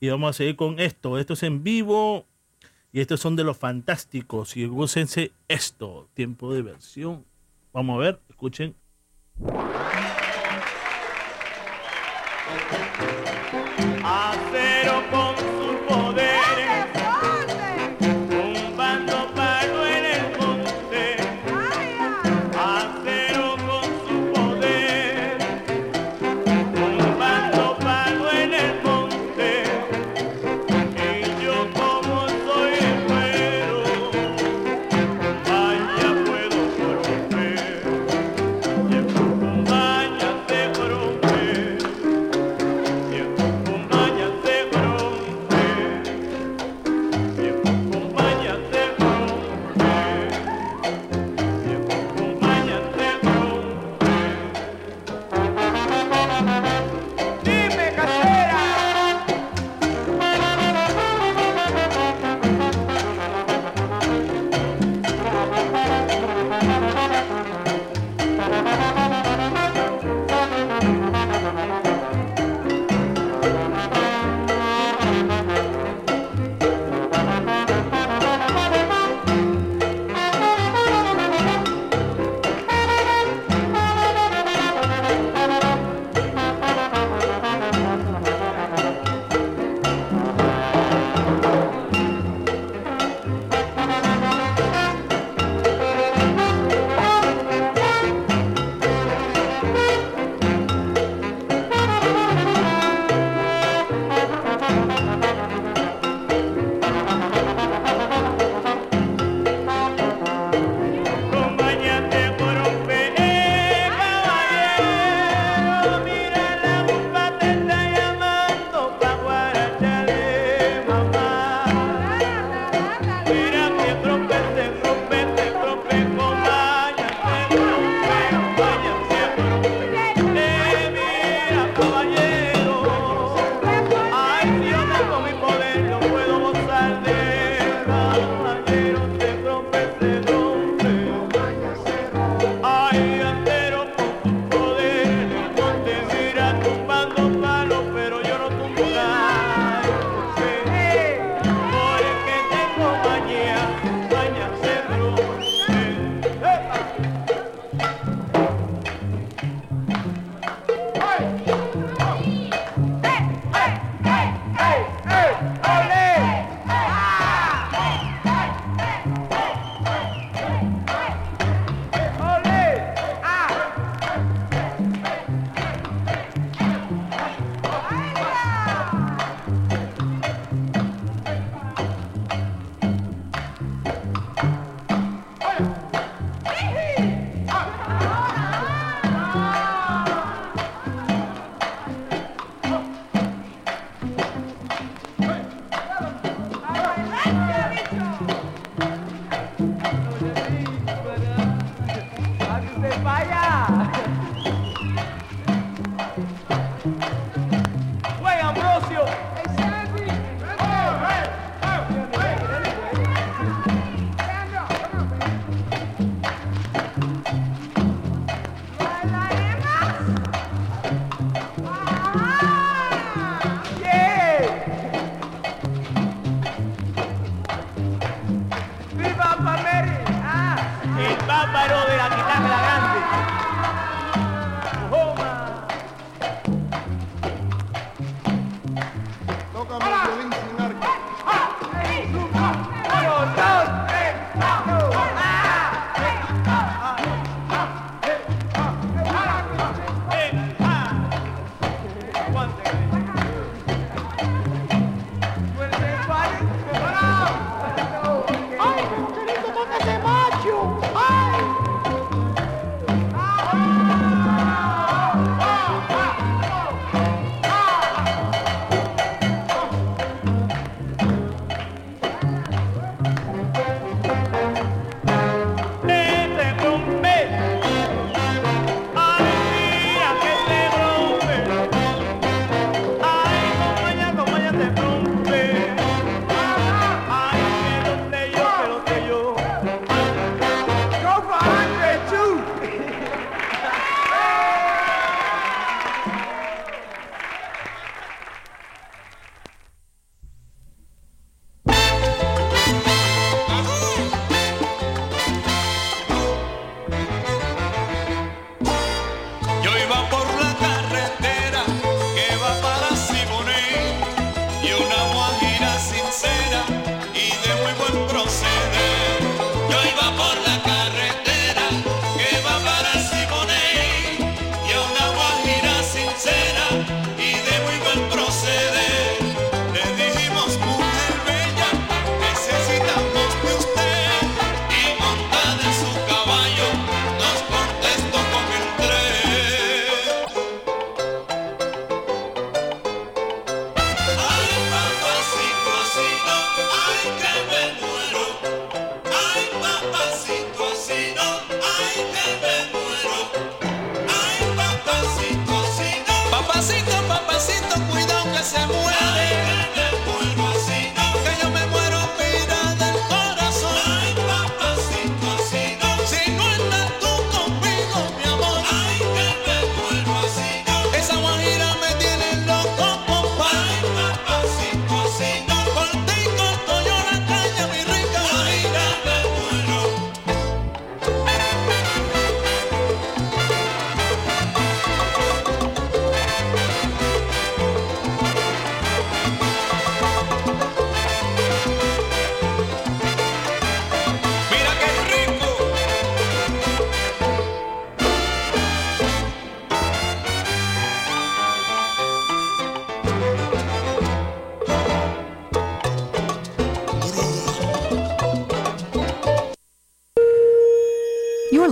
Y vamos a seguir con esto. Esto es en vivo. Y estos son de los fantásticos. Y gócense esto. Tiempo de versión. Vamos a ver, escuchen.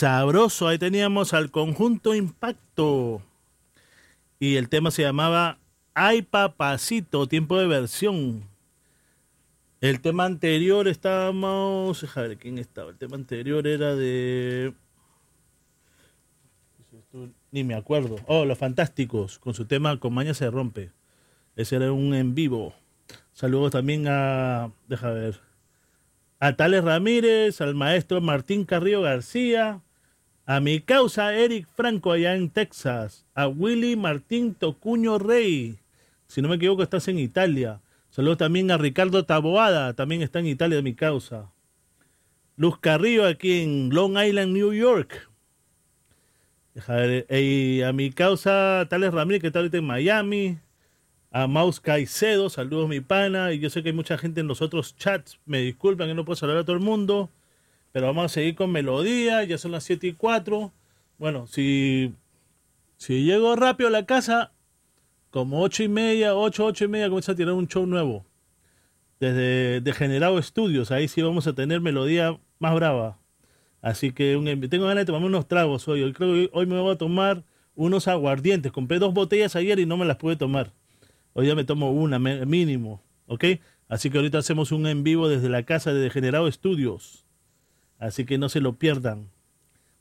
Sabroso, ahí teníamos al conjunto Impacto. Y el tema se llamaba Ay Papacito, tiempo de versión. El tema anterior estábamos. A ver, ¿quién estaba? El tema anterior era de. Ni me acuerdo. Oh, Los Fantásticos, con su tema Con Maña se rompe. Ese era un en vivo. Saludos también a. Deja ver. A Tales Ramírez, al maestro Martín Carrillo García, a mi causa Eric Franco allá en Texas, a Willy Martín Tocuño Rey, si no me equivoco estás en Italia. Saludos también a Ricardo Taboada, también está en Italia de mi causa. Luz Carrillo aquí en Long Island, New York. A mi causa Tales Ramírez que está ahorita en Miami. A Maus Caicedo, saludos mi pana. Y yo sé que hay mucha gente en los otros chats. Me disculpan que no puedo saludar a todo el mundo. Pero vamos a seguir con melodía. Ya son las 7 y 4. Bueno, si, si llego rápido a la casa, como 8 y media, 8, 8 y media, comienza a tirar un show nuevo. Desde Degenerado Estudios. Ahí sí vamos a tener melodía más brava. Así que un- tengo ganas de tomarme unos tragos hoy. Hoy creo que hoy me voy a tomar unos aguardientes. Compré dos botellas ayer y no me las pude tomar. Hoy ya me tomo una mínimo, ¿ok? Así que ahorita hacemos un en vivo desde la casa de Degenerado Estudios. Así que no se lo pierdan.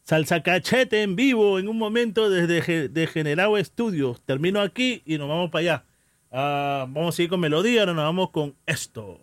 Salsa cachete en vivo en un momento desde Ge- Degenerado Estudios. Termino aquí y nos vamos para allá. Ah, vamos a seguir con melodía, ahora nos vamos con esto.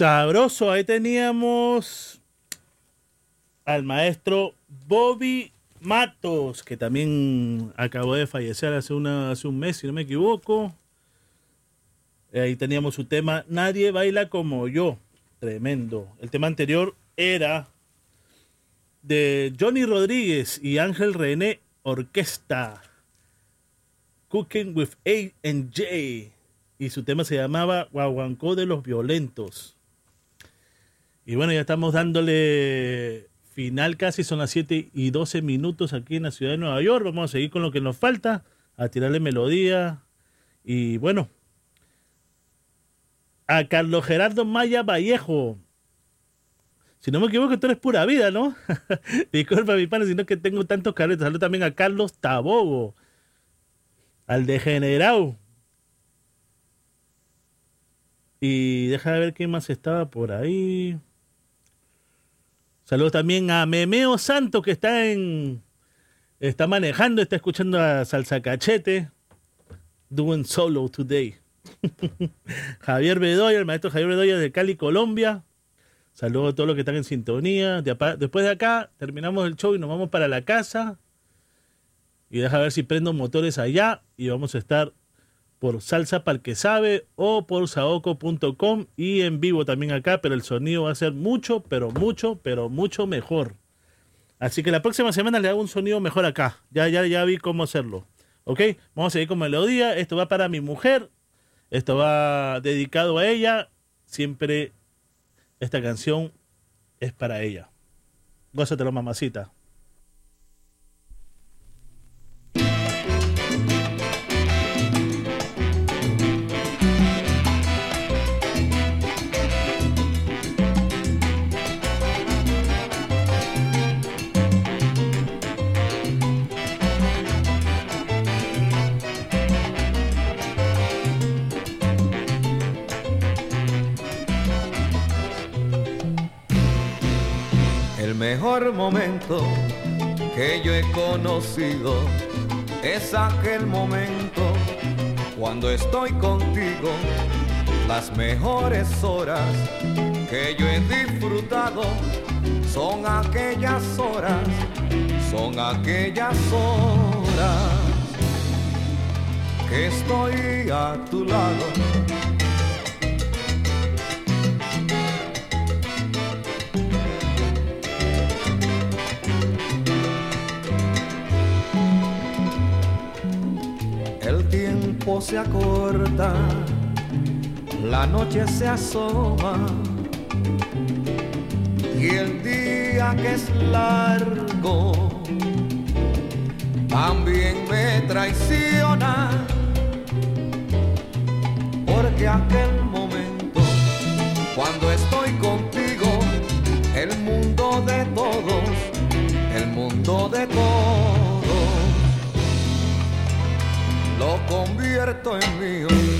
Sabroso, ahí teníamos al maestro Bobby Matos, que también acabó de fallecer hace, una, hace un mes, si no me equivoco. Ahí teníamos su tema Nadie baila como yo. Tremendo. El tema anterior era de Johnny Rodríguez y Ángel René Orquesta. Cooking with A and J. Y su tema se llamaba Guaguancó de los Violentos. Y bueno, ya estamos dándole final casi, son las 7 y 12 minutos aquí en la ciudad de Nueva York. Vamos a seguir con lo que nos falta, a tirarle melodía. Y bueno, a Carlos Gerardo Maya Vallejo. Si no me equivoco, tú eres pura vida, ¿no? Disculpa, mi pana, sino que tengo tantos carretos. Saludos también a Carlos Tabogo, al degenerado. Y deja de ver quién más estaba por ahí. Saludos también a Memeo Santo que está en. Está manejando, está escuchando a Salsa Cachete. Doing solo today. Javier Bedoya, el maestro Javier Bedoya de Cali, Colombia. Saludos a todos los que están en sintonía. Después de acá, terminamos el show y nos vamos para la casa. Y deja ver si prendo motores allá. Y vamos a estar por Salsa para el que sabe o por saoco.com y en vivo también acá. Pero el sonido va a ser mucho, pero mucho, pero mucho mejor. Así que la próxima semana le hago un sonido mejor acá. Ya, ya, ya vi cómo hacerlo. ¿Ok? Vamos a seguir con melodía. Esto va para mi mujer. Esto va dedicado a ella. Siempre esta canción es para ella. Gózatelo, mamacita. El mejor momento que yo he conocido es aquel momento cuando estoy contigo. Las mejores horas que yo he disfrutado son aquellas horas, son aquellas horas que estoy a tu lado. Tiempo se acorta, la noche se asoma y el día que es largo también me traiciona porque aquel momento cuando estoy contigo el mundo de todos el mundo de todos lo convierto en mío.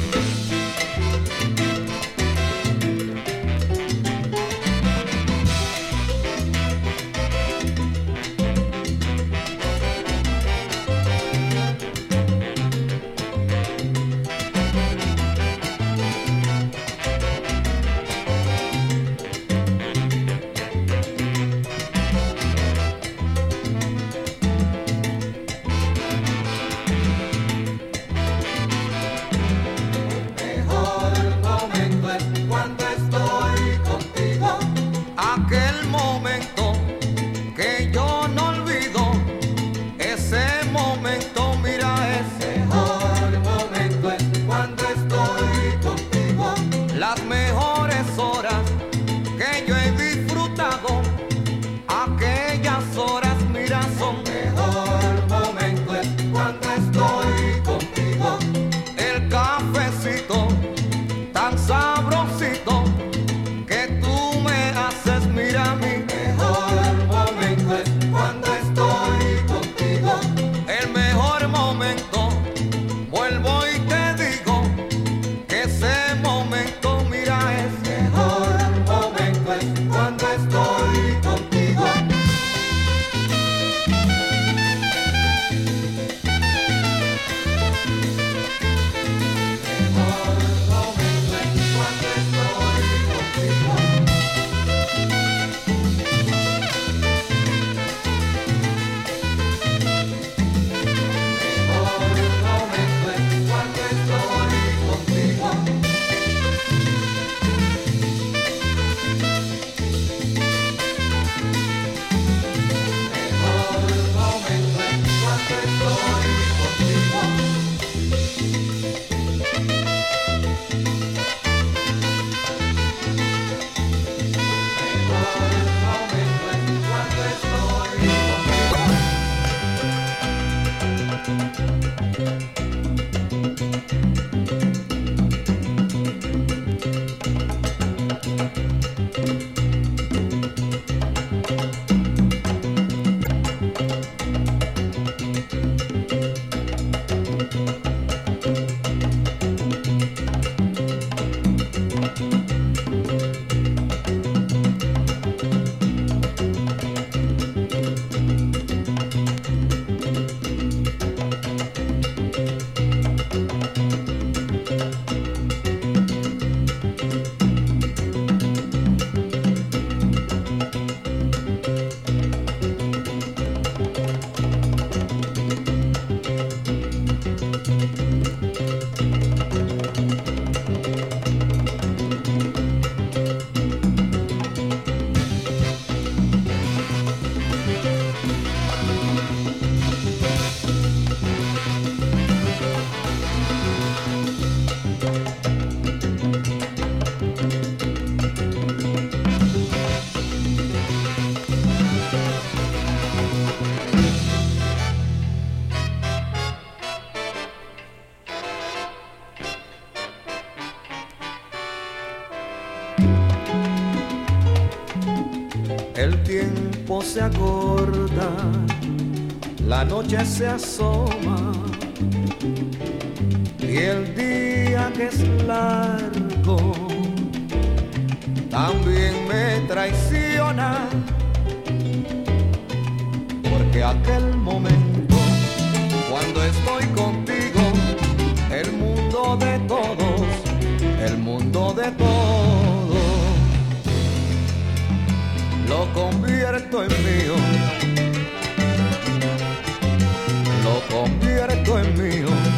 way, one best boy. se acorda, la noche se asoma y el día que es largo también me traiciona porque aquel convierto en mío. Lo convierto en mío.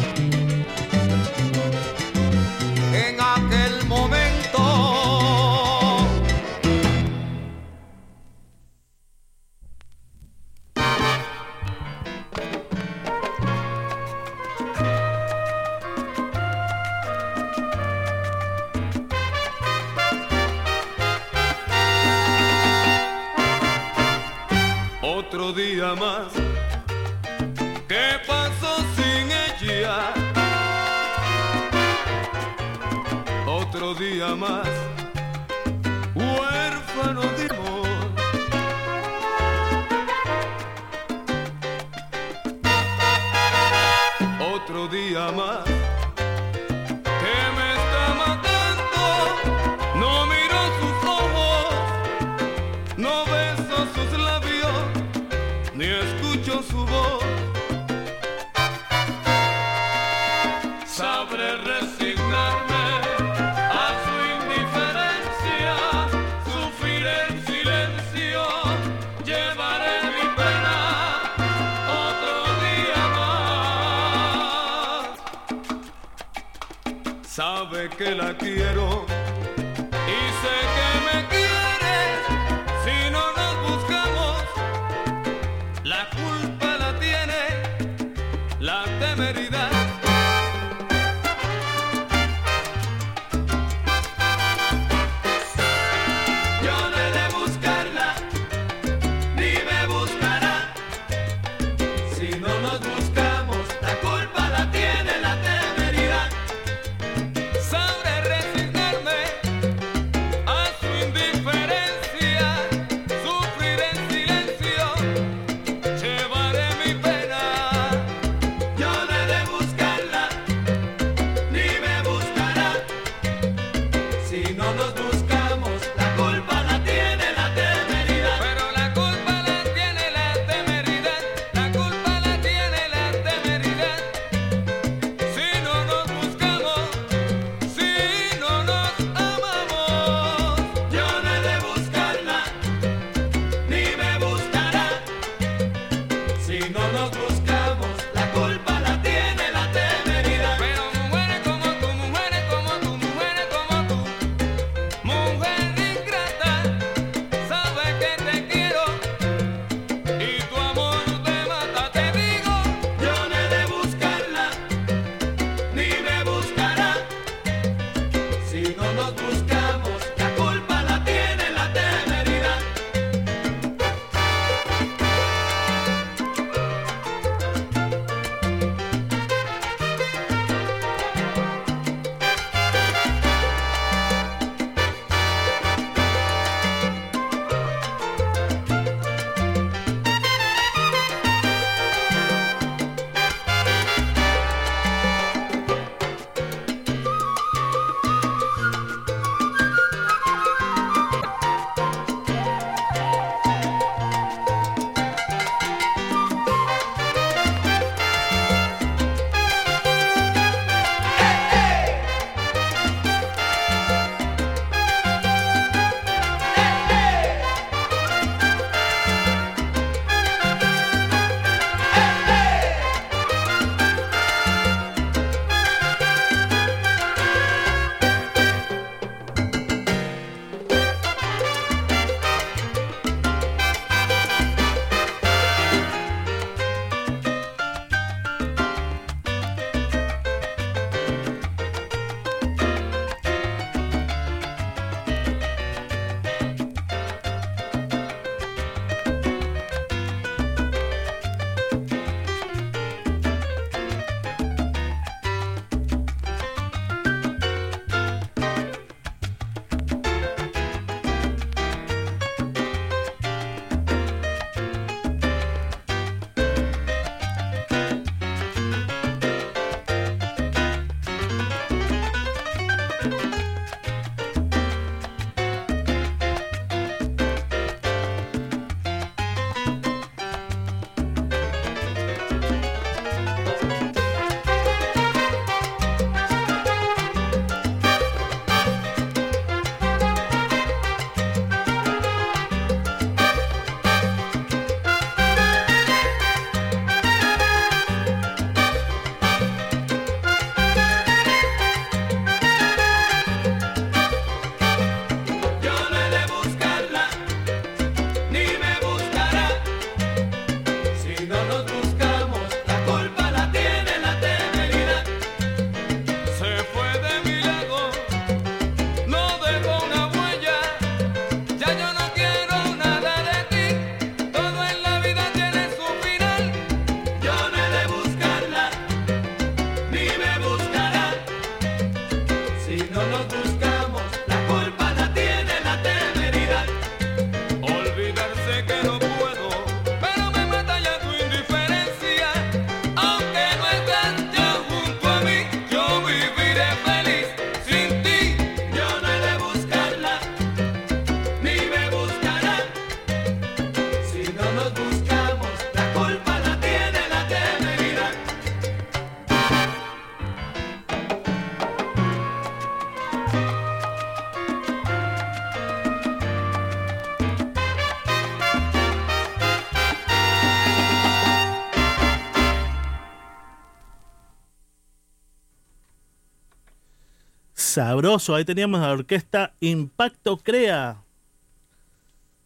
Sabroso, ahí teníamos a la orquesta Impacto Crea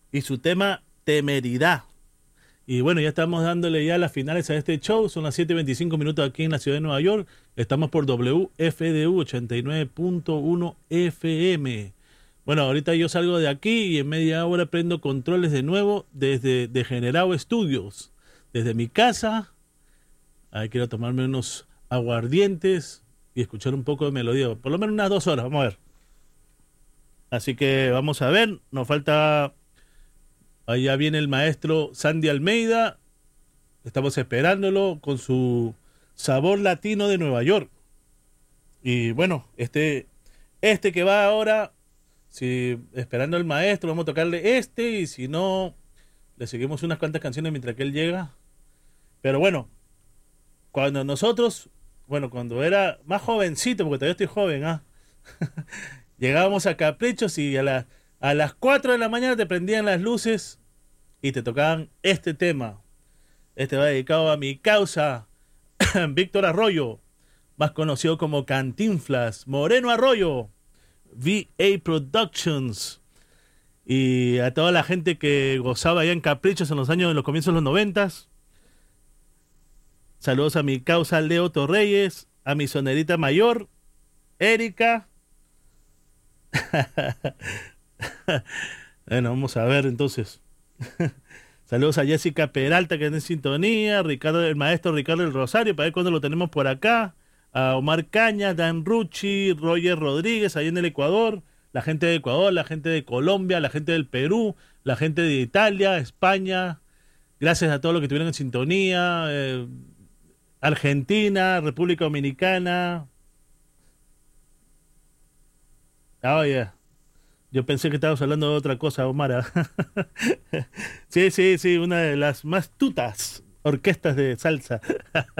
y su tema Temeridad. Y bueno, ya estamos dándole ya las finales a este show. Son las 7.25 minutos aquí en la ciudad de Nueva York. Estamos por WFDU 89.1 FM. Bueno, ahorita yo salgo de aquí y en media hora prendo controles de nuevo desde Degenerado Studios. Desde mi casa. Ahí quiero tomarme unos aguardientes y escuchar un poco de melodía. Por lo menos unas dos horas, vamos a ver. Así que vamos a ver. Nos falta. Allá viene el maestro Sandy Almeida. Estamos esperándolo con su sabor latino de Nueva York. Y bueno, este, este que va ahora, si esperando al maestro, vamos a tocarle este. Y si no, le seguimos unas cuantas canciones mientras que él llega. Pero bueno, cuando nosotros, bueno, cuando era más jovencito, porque todavía estoy joven, ¿ah? Llegábamos a Caprichos y a, a las 4 de la mañana te prendían las luces y te tocaban este tema. Este va dedicado a mi causa, Víctor Arroyo, más conocido como Cantinflas, Moreno Arroyo, VA Productions. Y a toda la gente que gozaba allá en Caprichos en los años, en los comienzos de los noventas. Saludos a mi causa Leo Torreyes, a mi sonerita mayor, Erika. bueno, vamos a ver entonces. Saludos a Jessica Peralta que está en sintonía, Ricardo, el maestro Ricardo del Rosario, para ver cuándo lo tenemos por acá. A Omar Caña, Dan Rucci, Roger Rodríguez, ahí en el Ecuador, la gente de Ecuador, la gente de Colombia, la gente del Perú, la gente de Italia, España. Gracias a todos los que estuvieron en sintonía. eh, Argentina, República Dominicana. Ah, yeah. Yo pensé que estabas hablando de otra cosa, Omar. sí, sí, sí, una de las más tutas orquestas de salsa.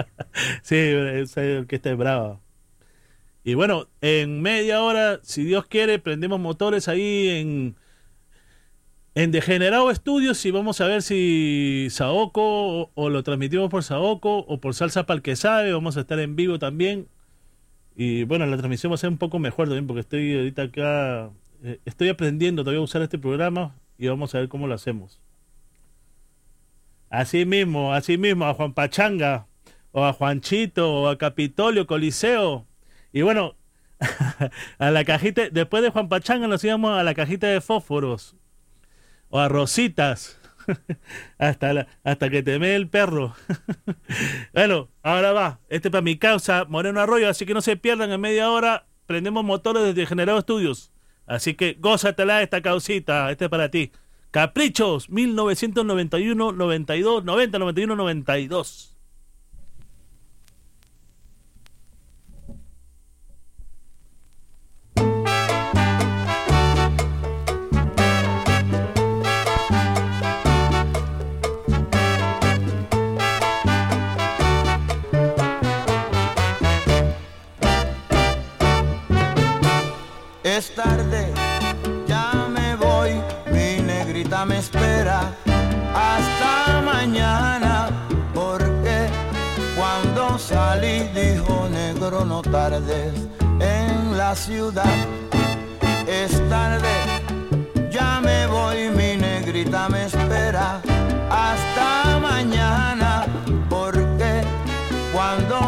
sí, esa orquesta es brava. Y bueno, en media hora, si Dios quiere, prendemos motores ahí en, en Degenerado Estudios y vamos a ver si Saoco o, o lo transmitimos por Saoco o por Salsa Pal que sabe. Vamos a estar en vivo también. Y bueno, la transmisión va a ser un poco mejor también porque estoy ahorita acá, eh, estoy aprendiendo todavía a usar este programa y vamos a ver cómo lo hacemos. Así mismo, así mismo, a Juan Pachanga, o a Juanchito, o a Capitolio, Coliseo. Y bueno, a la cajita, después de Juan Pachanga nos íbamos a la cajita de fósforos, o a Rositas, hasta, hasta que te mee el perro. bueno, ahora va, este para mi causa, Moreno Arroyo, así que no se pierdan en media hora, prendemos motores desde Generado Estudios. Así que gózatela esta causita, este es para ti. Caprichos, 1991, 92, 90, 91, 92. Es tarde, ya me voy, mi negrita me espera hasta mañana, porque cuando salí dijo negro no tardes en la ciudad. Es tarde, ya me voy, mi negrita me espera hasta mañana, porque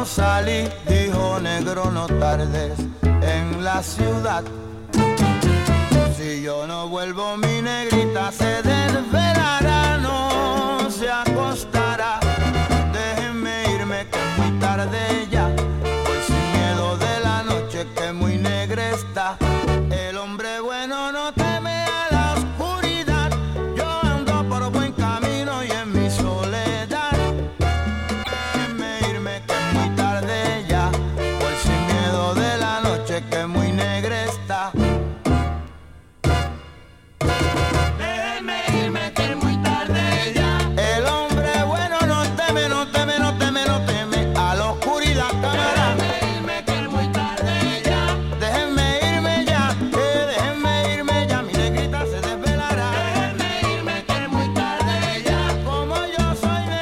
salí, dijo negro, no tardes en la ciudad. Si yo no vuelvo, mi negrita se desvelará, no se acostará.